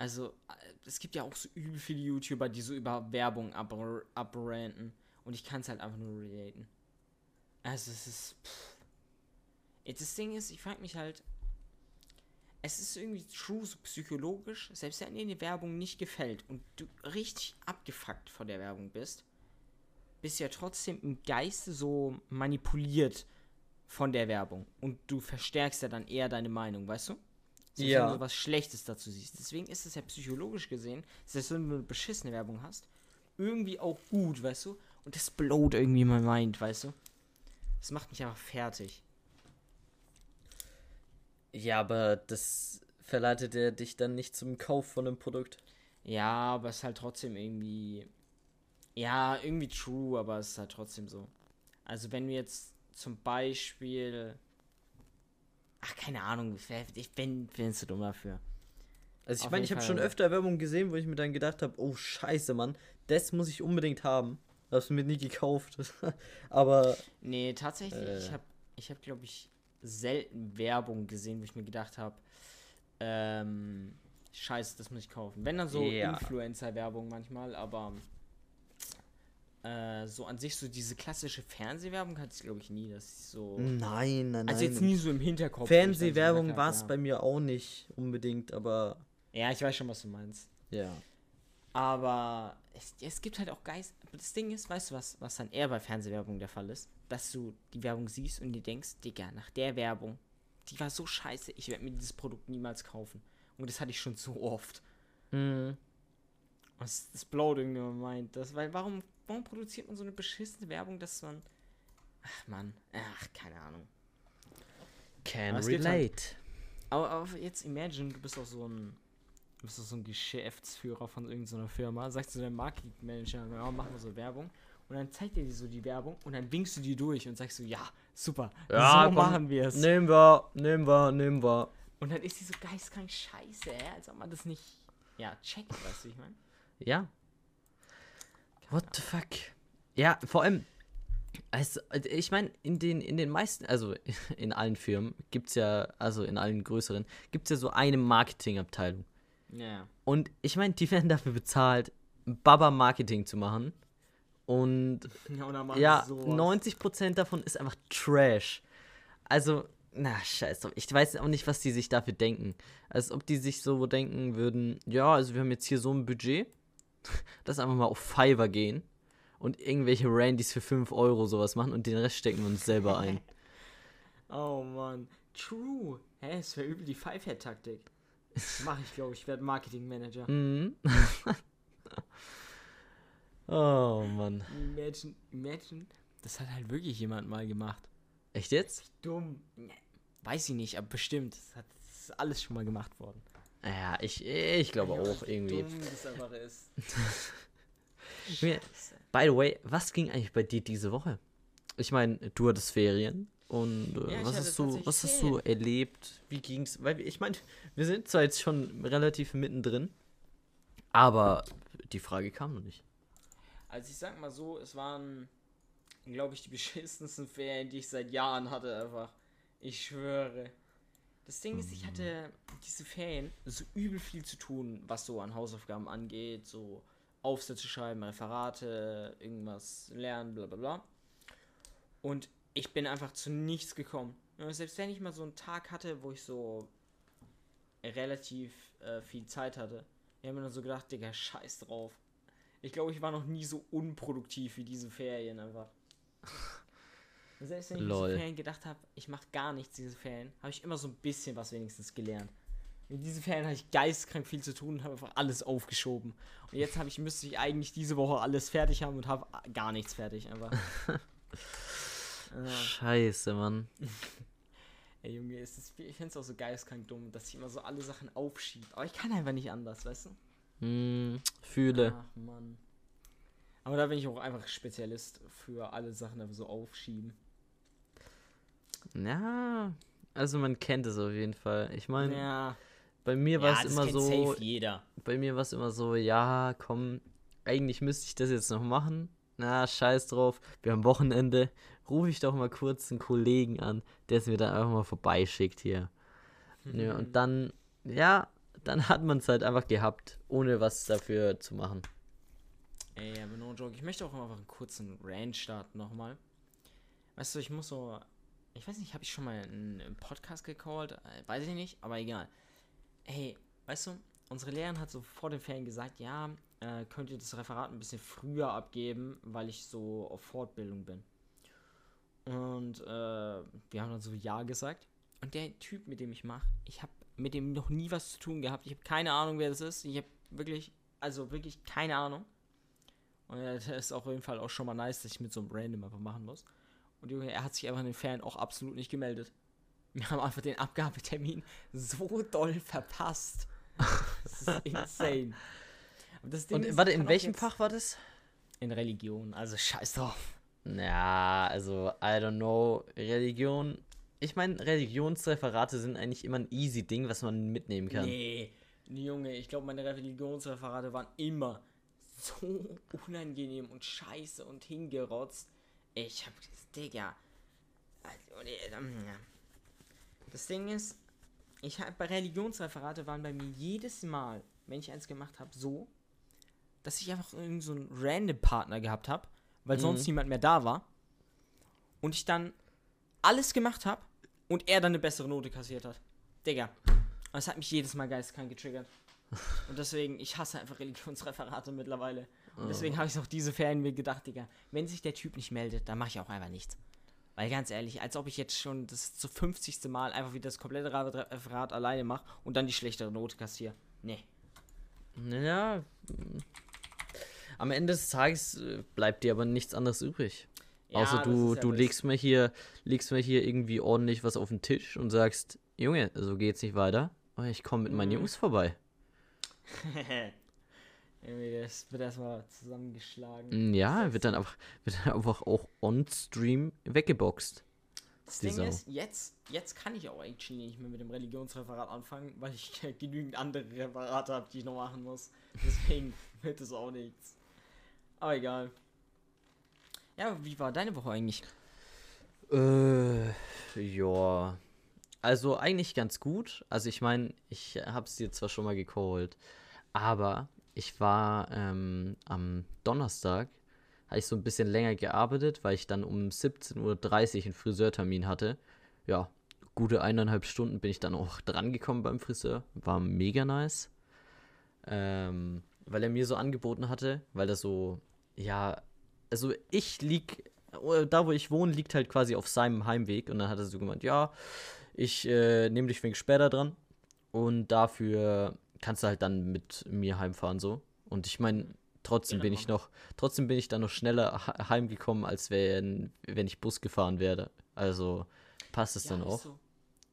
Also, äh, es gibt ja auch so übel viele YouTuber, die so über Werbung abr- abranten. Und ich kann es halt einfach nur relaten. Also, es ist. Pff. Jetzt Das Ding ist, ich frage mich halt, es ist irgendwie true, so psychologisch, selbst wenn dir die Werbung nicht gefällt und du richtig abgefuckt von der Werbung bist, bist du ja trotzdem im Geiste so manipuliert von der Werbung und du verstärkst ja dann eher deine Meinung, weißt du? Selbst Ja. Wenn du was Schlechtes dazu siehst. Deswegen ist es ja psychologisch gesehen, selbst wenn du eine beschissene Werbung hast, irgendwie auch gut, weißt du? Und das blowt irgendwie mein Mind, weißt du? Das macht mich einfach fertig. Ja, aber das verleitet er dich dann nicht zum Kauf von einem Produkt. Ja, aber es ist halt trotzdem irgendwie. Ja, irgendwie true, aber es ist halt trotzdem so. Also, wenn du jetzt zum Beispiel. Ach, keine Ahnung, ich bin, bin zu dumm dafür. Also ich meine, ich habe schon öfter Werbung gesehen, wo ich mir dann gedacht habe, oh scheiße, Mann, das muss ich unbedingt haben. Hab's mir nie gekauft. aber Nee, tatsächlich, ich Äh. habe, ich hab, glaube ich, selten Werbung gesehen, wo ich mir gedacht habe, ähm, scheiße, das muss ich kaufen. Wenn dann so Ja. Influencer-Werbung manchmal, aber äh, so an sich so diese klassische Fernsehwerbung hatte ich, glaube ich, nie, dass ich so. nein, nein, Also jetzt nie so im Hinterkopf. Fernsehwerbung war es ja. bei mir auch nicht unbedingt, aber Ja, ich weiß schon, was du meinst. ja. Aber es, es gibt halt auch Geist. Aber das Ding ist, weißt du, was, was dann eher bei Fernsehwerbung der Fall ist? Dass du die Werbung siehst und dir denkst, Digga, nach der Werbung, die war so scheiße, ich werde mir dieses Produkt niemals kaufen. Und das hatte ich schon so oft. Mhm. Und Das, das blowt irgendwie mein Mind. Das, weil warum, warum produziert man so eine beschissene Werbung, dass man. Ach man, ach, keine Ahnung. Can Aber es gibt halt- relate. Aber, aber jetzt imagine, du bist auch so ein. Du bist auch so ein Geschäftsführer von irgendeiner Firma, sagst du deinem Marketingmanager, ja, machen wir so Werbung. Und dann zeigt er dir so die Werbung und dann winkst du die durch und sagst so, ja, super, Ja, so komm, machen wir es. Nehmen wir, nehmen wir, nehmen wir. Und dann ist die so geistkrank scheiße, als ob man das nicht, ja, checkt, weißt du, ich meine? Ja. What the fuck? Ja, vor allem, also, ich meine, in den, in den meisten, also in allen Firmen gibt es ja, also in allen größeren, gibt es ja so eine Marketingabteilung. Ja. Und ich meine, die werden dafür bezahlt, Baba-Marketing zu machen. Und Ja, ja, sie sowas. 90% davon ist einfach Trash. Also, na, scheiß drauf. Ich weiß auch nicht, was die sich dafür denken. Als ob die sich so denken würden, ja, also wir haben jetzt hier so ein Budget, lass einfach mal auf Fiverr gehen und irgendwelche Randys für 5 Euro sowas machen und den Rest stecken wir uns selber ein. Oh Mann. True. Hä, es wäre übel die Five-Head-Taktik. Mach ich, glaube ich, werde Marketingmanager. Mhm. oh Mann. Imagine, imagine, das hat halt wirklich jemand mal gemacht. Echt jetzt? Dumm. Weiß ich nicht, aber bestimmt. Das, hat, das ist alles schon mal gemacht worden. Ja, ich, ich glaube Junge, auch wie irgendwie. Dumm das einfach ist. By the way, was ging eigentlich bei dir diese Woche? Ich meine, du hattest Ferien und äh, Ja, was hast du, was hast du erlebt? Wie ging's? Weil ich meine, wir sind zwar jetzt schon relativ mittendrin, aber die Frage kam noch nicht. Also ich sag mal so, es waren, glaube ich, die beschissensten Ferien, die ich seit Jahren hatte einfach. Ich schwöre. Das Ding ist, ich hatte diese Ferien so übel viel zu tun, was so an Hausaufgaben angeht, so Aufsätze schreiben, Referate, irgendwas lernen, bla bla bla. Und ich bin einfach zu nichts gekommen. Selbst wenn ich mal so einen Tag hatte, wo ich so relativ äh, viel Zeit hatte, ich habe mir dann so gedacht, Digga, scheiß drauf. Ich glaube, ich war noch nie so unproduktiv wie diese Ferien einfach. Selbst wenn ich Lol. diese Ferien gedacht habe, ich mache gar nichts diese Ferien, habe ich immer so ein bisschen was wenigstens gelernt. In diesen Ferien hatte ich geistkrank viel zu tun und habe einfach alles aufgeschoben. Und jetzt habe ich, müsste ich eigentlich diese Woche alles fertig haben und habe gar nichts fertig einfach. ja. Scheiße, Mann. Ey Junge, ist, ich finde es auch so geistkrank dumm, dass ich immer so alle Sachen aufschiebe. Aber ich kann einfach nicht anders, weißt du? Hm, fühle. Ach Mann. Aber da bin ich auch einfach Spezialist für alle Sachen, aber so aufschieben. Ja, also man kennt es auf jeden Fall. Ich meine, Ja, bei mir war ja es das immer so, bei mir war es immer so, ja, komm, eigentlich müsste ich das jetzt noch machen. Na, scheiß drauf, wir haben Wochenende. Rufe ich doch mal kurz einen Kollegen an, der es mir dann einfach mal vorbeischickt hier. Ja, und dann, ja, dann hat man es halt einfach gehabt, ohne was dafür zu machen. Ey, aber no joke. Ich möchte auch einfach einen kurzen Rant starten nochmal. Weißt du, ich muss so. Ich weiß nicht, habe ich schon mal einen, Podcast gecallt? Äh, Weiß ich nicht, aber egal. Hey, weißt du, unsere Lehrerin hat so vor den Ferien gesagt, ja, äh, könnt ihr das Referat ein bisschen früher abgeben, weil ich so auf Fortbildung bin. Und äh, wir haben dann so Ja gesagt. Und der Typ, mit dem ich mache, ich habe mit dem noch nie was zu tun gehabt. Ich habe keine Ahnung, wer das ist. Ich habe wirklich, also wirklich keine Ahnung. Und das ist auf jeden Fall auch schon mal nice, dass ich mit so einem Random einfach machen muss. Und Junge, er hat sich einfach in den Ferien auch absolut nicht gemeldet. Wir haben einfach den Abgabetermin so doll verpasst. Das ist insane. Und ist, warte, in welchem Fach war das? In Religion, also scheiß drauf. Ja, also, I don't know. Religion. Ich meine, Religionsreferate sind eigentlich immer ein easy Ding, was man mitnehmen kann. Nee, Junge, ich glaube, meine Religionsreferate waren immer so unangenehm und scheiße und hingerotzt. Ich hab, Digga. Also, äh, ähm, ja. Das Ding ist, ich hab, bei Religionsreferate waren bei mir jedes Mal, wenn ich eins gemacht habe, so, dass ich einfach irgend so einen random Partner gehabt habe, weil Mhm. sonst niemand mehr da war. Und ich dann alles gemacht habe und er dann eine bessere Note kassiert hat. Digga. Das hat mich jedes Mal geistkrank getriggert. Und deswegen, ich hasse einfach Religionsreferate mittlerweile. Und deswegen habe ich auch diese Ferien mir gedacht, Digga, wenn sich der Typ nicht meldet, dann mache ich auch einfach nichts. Weil ganz ehrlich, als ob ich jetzt schon das zu 50. Mal einfach wieder das komplette Referat alleine mache und dann die schlechtere Note kassiere. Nee. Ja. mm. Am Ende des Tages äh, bleibt dir aber nichts anderes übrig. Ja, Außer du, ja du legst mir hier, legst mir hier irgendwie ordentlich was auf den Tisch und sagst, Junge, so geht's nicht weiter. Ich komme mit meinen Mhm. Jungs vorbei. Irgendwie, das wird erstmal zusammengeschlagen. Mm, Ja, wird dann einfach, wird dann einfach auch on-stream weggeboxt. Das Ding Sau. ist, jetzt, jetzt kann ich auch actually nicht mehr mit dem Religionsreferat anfangen, weil ich genügend andere Referate habe, die ich noch machen muss. Deswegen wird es auch nichts. Aber egal. Ja, wie war deine Woche eigentlich? Äh, ja. Also eigentlich ganz gut. Also ich meine, ich hab's dir zwar schon mal gecallt, aber ich war ähm, am Donnerstag, habe ich so ein bisschen länger gearbeitet, weil ich dann um 17.30 Uhr einen Friseurtermin hatte. Ja, gute eineinhalb Stunden bin ich dann auch dran gekommen beim Friseur. War mega nice. Ähm, weil er mir so angeboten hatte, weil er so, ja, also ich lieg, äh, da wo ich wohne, liegt halt quasi auf seinem Heimweg und dann hat er so gemeint, ja, ich äh, nehme dich wegen später dran und dafür kannst du halt dann mit mir heimfahren so. Und ich meine, trotzdem Ja, bin ich noch, trotzdem bin ich dann noch schneller he- heimgekommen, als wenn, wenn ich Bus gefahren wäre. Also passt es dann ist auch. so.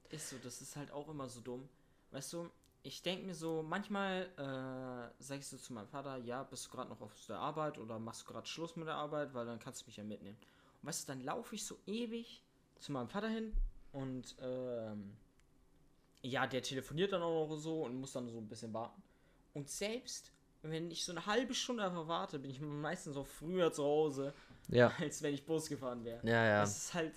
Ist so, das ist halt auch immer so dumm. Weißt du, ich denke mir so, manchmal äh, sagst du zu meinem Vater, ja, bist du gerade noch auf der Arbeit oder machst du gerade Schluss mit der Arbeit, weil dann kannst du mich ja mitnehmen. Und weißt du, dann laufe ich so ewig zu meinem Vater hin und ähm, ja, der telefoniert dann auch noch so und muss dann so ein bisschen warten. Und selbst wenn ich so eine halbe Stunde einfach warte, bin ich meistens auch früher zu Hause, Ja, als wenn ich Bus gefahren wäre. ja, ja. Das ist halt,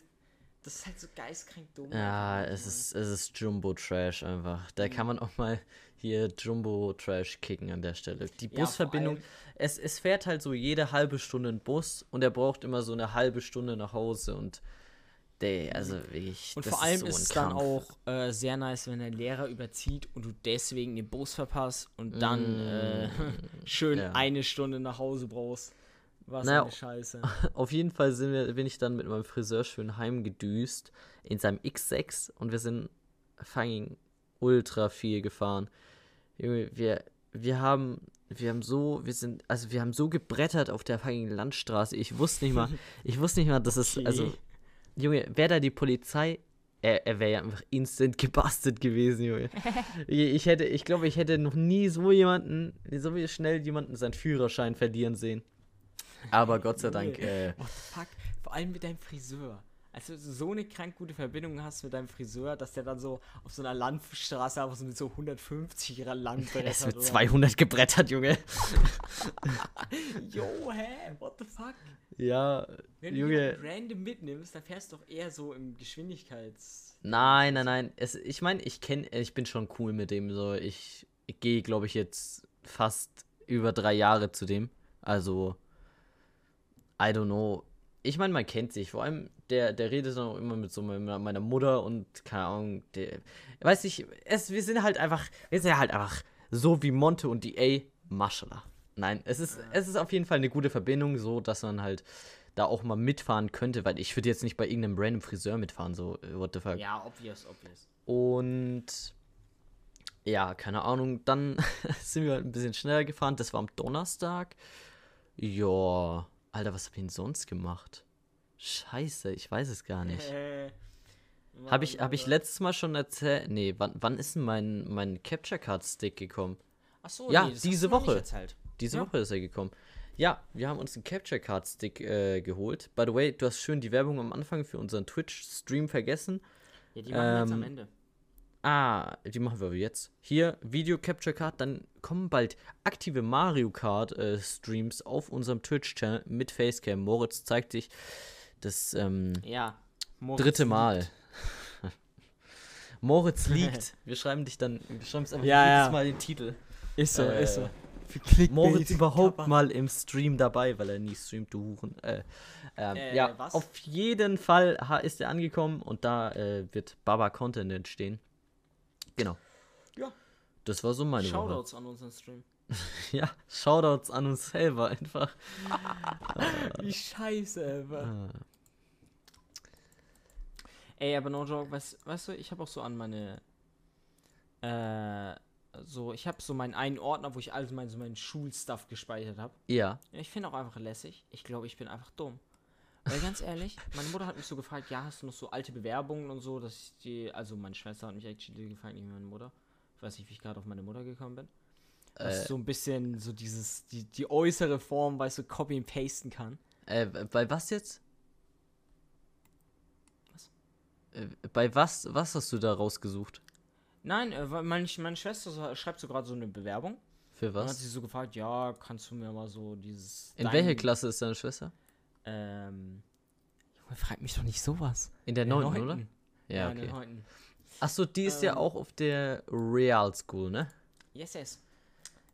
das ist halt so geistkrank dumm. Ja, es ist, es ist Jumbo Trash einfach. Da kann man auch mal hier Jumbo Trash kicken an der Stelle. Die Ja, Busverbindung, allem- es, es fährt halt so jede halbe Stunde ein Bus und er braucht immer so eine halbe Stunde nach Hause und der, also wirklich. Und vor allem so ist es dann auch äh, sehr nice, wenn der Lehrer überzieht und du deswegen den Bus verpasst und dann äh, schön Mm, ja. eine Stunde nach Hause brauchst. Was Naja, eine Scheiße. Auf jeden Fall wir, bin ich dann mit meinem Friseur schön heimgedüst in seinem X6 und wir sind fucking ultra viel gefahren. Junge, wir, wir haben, wir haben so, wir sind, also wir haben so gebrettert auf der fucking Landstraße. Ich wusste nicht mal, ich wusste nicht mal, dass es, Okay. also, Junge, wäre da die Polizei, er, er wäre ja einfach instant gebastelt gewesen, Junge. ich hätte, ich glaube, ich hätte noch nie so jemanden, so schnell jemanden seinen Führerschein verlieren sehen. Aber Gott sei Dank, äh, What the fuck? Vor allem mit deinem Friseur. Also so eine krank gute Verbindung hast mit deinem Friseur, dass der dann so auf so einer Landstraße einfach so mit so 150 lang er ist mit oder- 200 gebrettert, Junge. Jo, hä? What the fuck? Ja, Wenn du Junge. jemanden random mitnimmst, dann fährst du doch eher so im Geschwindigkeits... Nein, nein, nein. Es, ich meine, ich kenne, ich bin schon cool mit dem. So, ich, ich gehe, glaube ich, jetzt fast über drei Jahre zu dem. Also, I don't know. Ich meine, man kennt sich. Vor allem, der, der redet dann auch immer mit so meiner, meiner Mutter und keine Ahnung. Der, weiß ich, es, wir sind halt einfach, wir sind halt einfach so wie Monte und die A. Mashallah. Nein, es ist, es ist auf jeden Fall eine gute Verbindung, so dass man halt da auch mal mitfahren könnte, weil ich würde jetzt nicht bei irgendeinem random Friseur mitfahren, so, what the fuck. Ja, obvious, obvious. Und ja, keine Ahnung, dann sind wir ein bisschen schneller gefahren. Das war am Donnerstag. Ja, Alter, was hab ich denn sonst gemacht? Scheiße, ich weiß es gar nicht. Habe ich, hab ich letztes Mal schon erzählt? Nee, wann, wann ist denn mein, mein Capture Card Stick gekommen? Achso, Ja, nee, diese Woche. erzählt. Diese Ja. Woche ist er gekommen. Ja, wir haben uns einen Capture Card Stick äh, geholt. By the way, du hast schön die Werbung am Anfang für unseren Twitch-Stream vergessen. Ja, die machen wir jetzt am Ähm, Ende. Ah, die machen wir jetzt. Hier, Video Capture Card, dann kommen bald aktive Mario Kart äh, Streams auf unserem Twitch-Channel mit Facecam. Moritz zeigt sich das ähm, Ja. Dritte liegt. Mal. Moritz liegt. Wir schreiben dich dann, wir schreiben es einfach Ja, jedes ja. Mal den Titel. Ist so, Äh, ist so. Moritz überhaupt Kappa. mal im Stream dabei, weil er nie streamt, du Huren. Äh, ähm, Äh, ja, was? auf jeden Fall ist er angekommen und da äh, wird Baba Content entstehen. Genau. Ja. Das war so meine Woche. Shoutouts an unseren Stream. Ja, Shoutouts an uns selber einfach. Wie scheiße, einfach. Ey, aber no joke, weißt, weißt du, ich habe auch so an meine, äh, so, ich habe so meinen einen Ordner, wo ich alles mein, so meinen Schulstuff gespeichert habe. Ja. Ich finde auch einfach lässig. Ich glaube, ich bin einfach dumm. Weil ganz ehrlich, meine Mutter hat mich so gefragt, ja, hast du noch so alte Bewerbungen und so, dass ich die, also meine Schwester hat mich actually gefragt, nicht meine Mutter. Ich weiß nicht, wie ich gerade auf meine Mutter gekommen bin. Dass Äh. so ein bisschen so dieses, die, die äußere Form, weißt du, copy und pasten kann. Äh, bei was jetzt? Was? Äh, bei was, was hast du da rausgesucht? Nein, äh, weil meine, meine Schwester schreibt so gerade so eine Bewerbung. Für Dann hat was? sie so gefragt, ja, kannst du mir mal so dieses. In welcher Klasse ist deine Schwester? Ähm. Junge, frag mich doch nicht sowas. In der In der neunten, oder? neunten. Ja, in der okay. neunten. Achso, die ist ja Ähm. auch auf der Real School, ne? Yes, yes.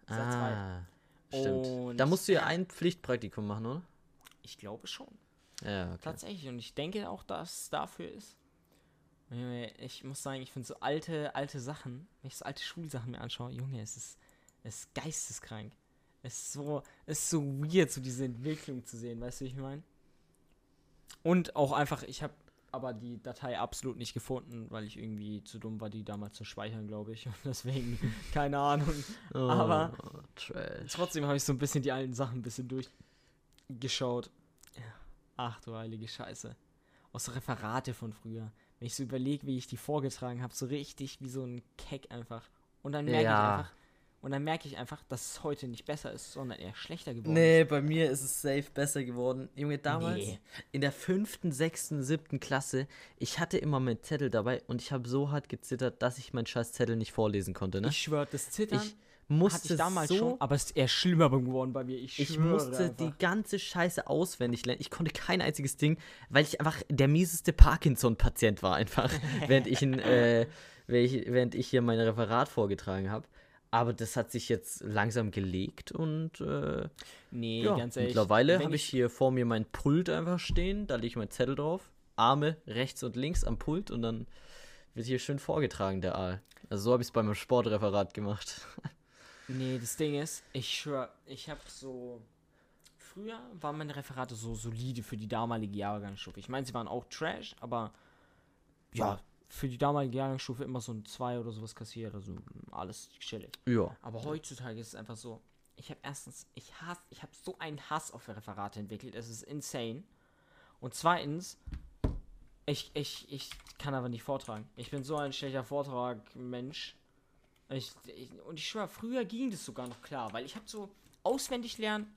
Seit zwei. Ah, stimmt. Und- da musst du ja ein Pflichtpraktikum machen, oder? Ich glaube schon. Ja, okay. Tatsächlich. Und ich denke auch, dass es dafür ist. Junge, Ich muss sagen, ich finde so alte, alte Sachen, wenn ich so alte Schulsachen mir anschaue, Junge, es ist, es ist geisteskrank. Es ist so, es ist so weird, so diese Entwicklung zu sehen, weißt du, wie ich meine? Und auch einfach, ich habe aber die Datei absolut nicht gefunden, weil ich irgendwie zu dumm war, die damals zu speichern, glaube ich. Und deswegen, keine Ahnung. Oh, aber- Trash. Trotzdem habe ich so ein bisschen die alten Sachen ein bisschen durchgeschaut. Ach du heilige Scheiße. Aus Referate von früher. Wenn ich so überlege, wie ich die vorgetragen habe, so richtig wie so ein Keck einfach. Und dann merke Ja. ich einfach, und dann merke ich einfach, dass es heute nicht besser ist, sondern eher schlechter geworden Nee, bei mir ist es safe besser geworden. Junge, damals Nee. in der fünften, sechsten, siebten Klasse, ich hatte immer meinen Zettel dabei und ich habe so hart gezittert, dass ich meinen scheiß Zettel nicht vorlesen konnte, ne? ist. Ich schwöre, das Zittern Ich hatte musste ich damals so, schon, aber es ist eher schlimmer geworden bei mir. Ich, ich musste einfach. die ganze Scheiße auswendig lernen. Ich konnte kein einziges Ding, weil ich einfach der mieseste Parkinson-Patient war einfach, während ich, ein, äh, während ich, während ich hier mein Referat vorgetragen habe. Aber das hat sich jetzt langsam gelegt und äh, Nee, Ja, ganz ehrlich. mittlerweile habe ich hier vor mir mein Pult einfach stehen, da lege ich meinen Zettel drauf, Arme rechts und links am Pult und dann wird hier schön vorgetragen, der Aal. Also so habe ich es bei meinem Sportreferat gemacht. Nee, das Ding ist, ich schwör, ich habe so. Früher waren meine Referate so solide für die damalige Jahrgangsstufe. Ich meine, sie waren auch Trash, aber ja, für die damalige Jahrgangsstufe immer so ein 2 oder sowas kassiert. Also alles chillig. Ja. Aber heutzutage ist es einfach so. Ich habe erstens, ich hasse, ich habe so einen Hass auf Referate entwickelt. Es ist insane. Und zweitens, ich, ich, ich kann aber nicht vortragen. Ich bin so ein schlechter Vortrag-Mensch. Ich, ich, und ich schwöre, früher ging das sogar noch klar, weil ich habe so auswendig lernen,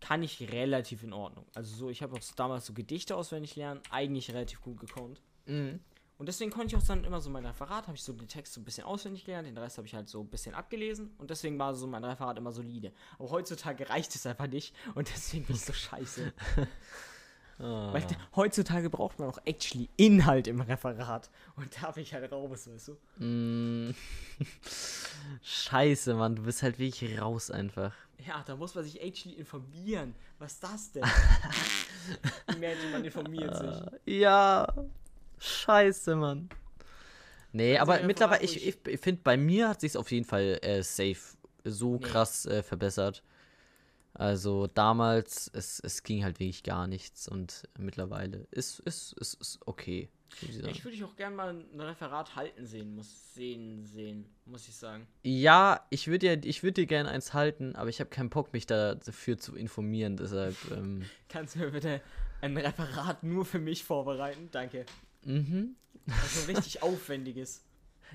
kann ich relativ in Ordnung. Also so, ich habe auch damals so Gedichte auswendig lernen, eigentlich relativ gut gekonnt. Mhm. Und deswegen konnte ich auch dann immer so mein Referat, habe ich so den Text so ein bisschen auswendig gelernt, den Rest habe ich halt so ein bisschen abgelesen und deswegen war so mein Referat immer solide. Aber heutzutage reicht es einfach nicht und deswegen bin ich so scheiße. Ah. Weil heutzutage braucht man auch actually Inhalt im Referat und da bin ich halt raus, weißt du? Mm. Scheiße, Mann, du bist halt wirklich raus einfach. Ja, da muss man sich actually informieren. Was ist das denn? Imagine, man informiert sich. Ja, scheiße, Mann. Nee, Also aber mittlerweile, ich, ich, ich finde, bei mir hat sich auf jeden Fall äh, safe so Nee. krass äh, verbessert. Also damals, es, es ging halt wirklich gar nichts und mittlerweile ist, ist, ist, ist okay. ich Ja, würde dich auch gerne mal ein Referat halten sehen, muss sehen, sehen, muss ich sagen. Ja, ich würde dir, ich dir gerne eins halten, aber ich habe keinen Bock, mich da dafür zu informieren, deshalb, ähm, Kannst du mir bitte ein Referat nur für mich vorbereiten? Danke. mhm. Also richtig aufwendiges.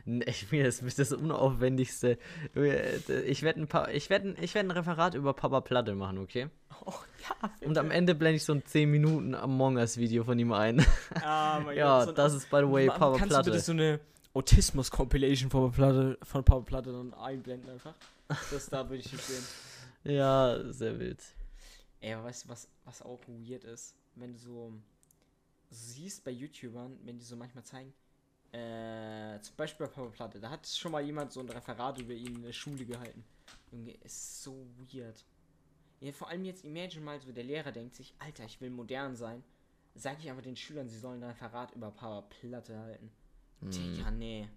Ich mir das ist das unaufwendigste. Ich werde ein paar, ich werde ein, ich werd ein Referat über Papa Platte machen, okay? Oh ja. Und am Ende blende ich so ein 10 Minuten Among Us Video von ihm ein. Ah, mein ja, Gott, so das ist by the way Papa Kannst du bitte Platte. so eine Autismus-Compilation von Papa Platte, von Papa Platte dann einblenden einfach? Das da würde ich nicht sehen. Ja, sehr wild. Ey, aber weißt du, was, was auch weird ist? Wenn du so siehst bei YouTubern, wenn die so manchmal zeigen, äh, zum Beispiel bei Papa Platte, da hat schon mal jemand so ein Referat über ihn in der Schule gehalten. Junge, ist so weird. Ja, vor allem jetzt imagine mal so, der Lehrer denkt sich, Alter, ich will modern sein. Sag ich aber den Schülern, sie sollen ein Referat über Papa Platte halten. Digga, nee.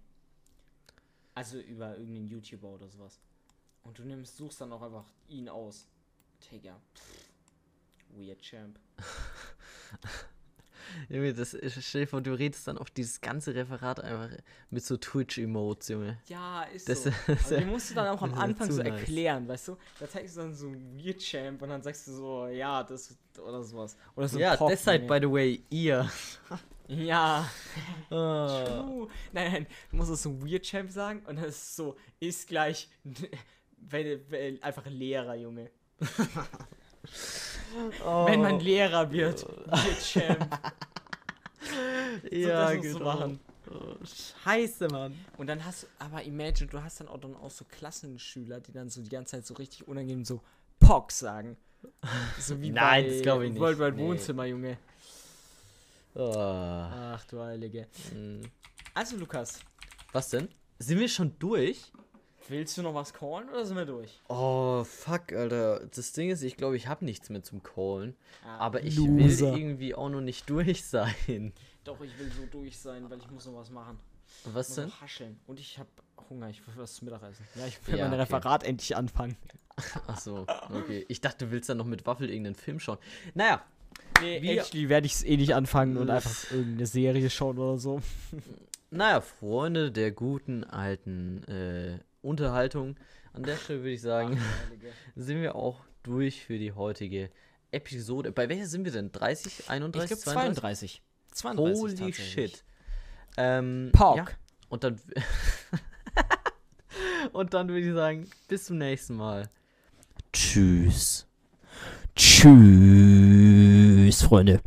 Also über irgendeinen YouTuber oder sowas. Und du nimmst, suchst dann auch einfach ihn aus. Digga. Weird Champ. Junge, das ist, dir vor, du redest dann auch dieses ganze Referat einfach mit so Twitch-Emotes, Junge. Ja, ist Das so. Aber die musst du dann auch am das Anfang so nice. erklären, weißt du? Da zeigst du dann so ein Weird Champ und dann sagst du so, ja, das oder sowas. Oder so ja, Pop, deshalb, Junge. by the way, ihr. Ja. Ah. True. Nein, nein, du musst das so Weird Champ sagen und das ist so, ist gleich wenn, wenn, einfach Lehrer, Junge. Wenn man Lehrer wird, Weird Champ. ja, du genau. machen. Oh, scheiße, Mann. Und dann hast du, aber imagine, du hast dann auch dann auch so Klassenschüler, die dann so die ganze Zeit so richtig unangenehm so Pock sagen. So wie Nein, bei das ich nicht. World Wide Nee. Wohnzimmer, Junge. Oh. Ach du Heilige. mm. Also Lukas, Was denn? Sind wir schon durch? Willst du noch was callen oder sind wir durch? Oh, fuck, Alter. Das Ding ist, ich glaube, ich habe nichts mehr zum Callen. Ah, Aber ich Loser. will irgendwie auch noch nicht durch sein. Doch, ich will so durch sein, weil ich muss noch was machen. Was Ich muss denn? noch hascheln. Und ich habe Hunger, ich will was zum Mittagessen. Ja, ich will Ja, mein okay. Referat endlich anfangen. Ach so, okay. Ich dachte, du willst dann noch mit Waffel irgendeinen Film schauen. Naja, Nee, Wir- actually werde ich es eh nicht anfangen und Uff. einfach irgendeine Serie schauen oder so. naja, Freunde der guten alten äh, Unterhaltung. An der Stelle würde ich sagen, Heilige. sind wir auch durch für die heutige Episode. Bei welcher sind wir denn? 30, Ich 31, glaube 32? 32. 32 Holy shit. Ähm, Pork. Ja, und dann. und dann würde ich sagen, bis zum nächsten Mal. Tschüss. Tschüss, Freunde.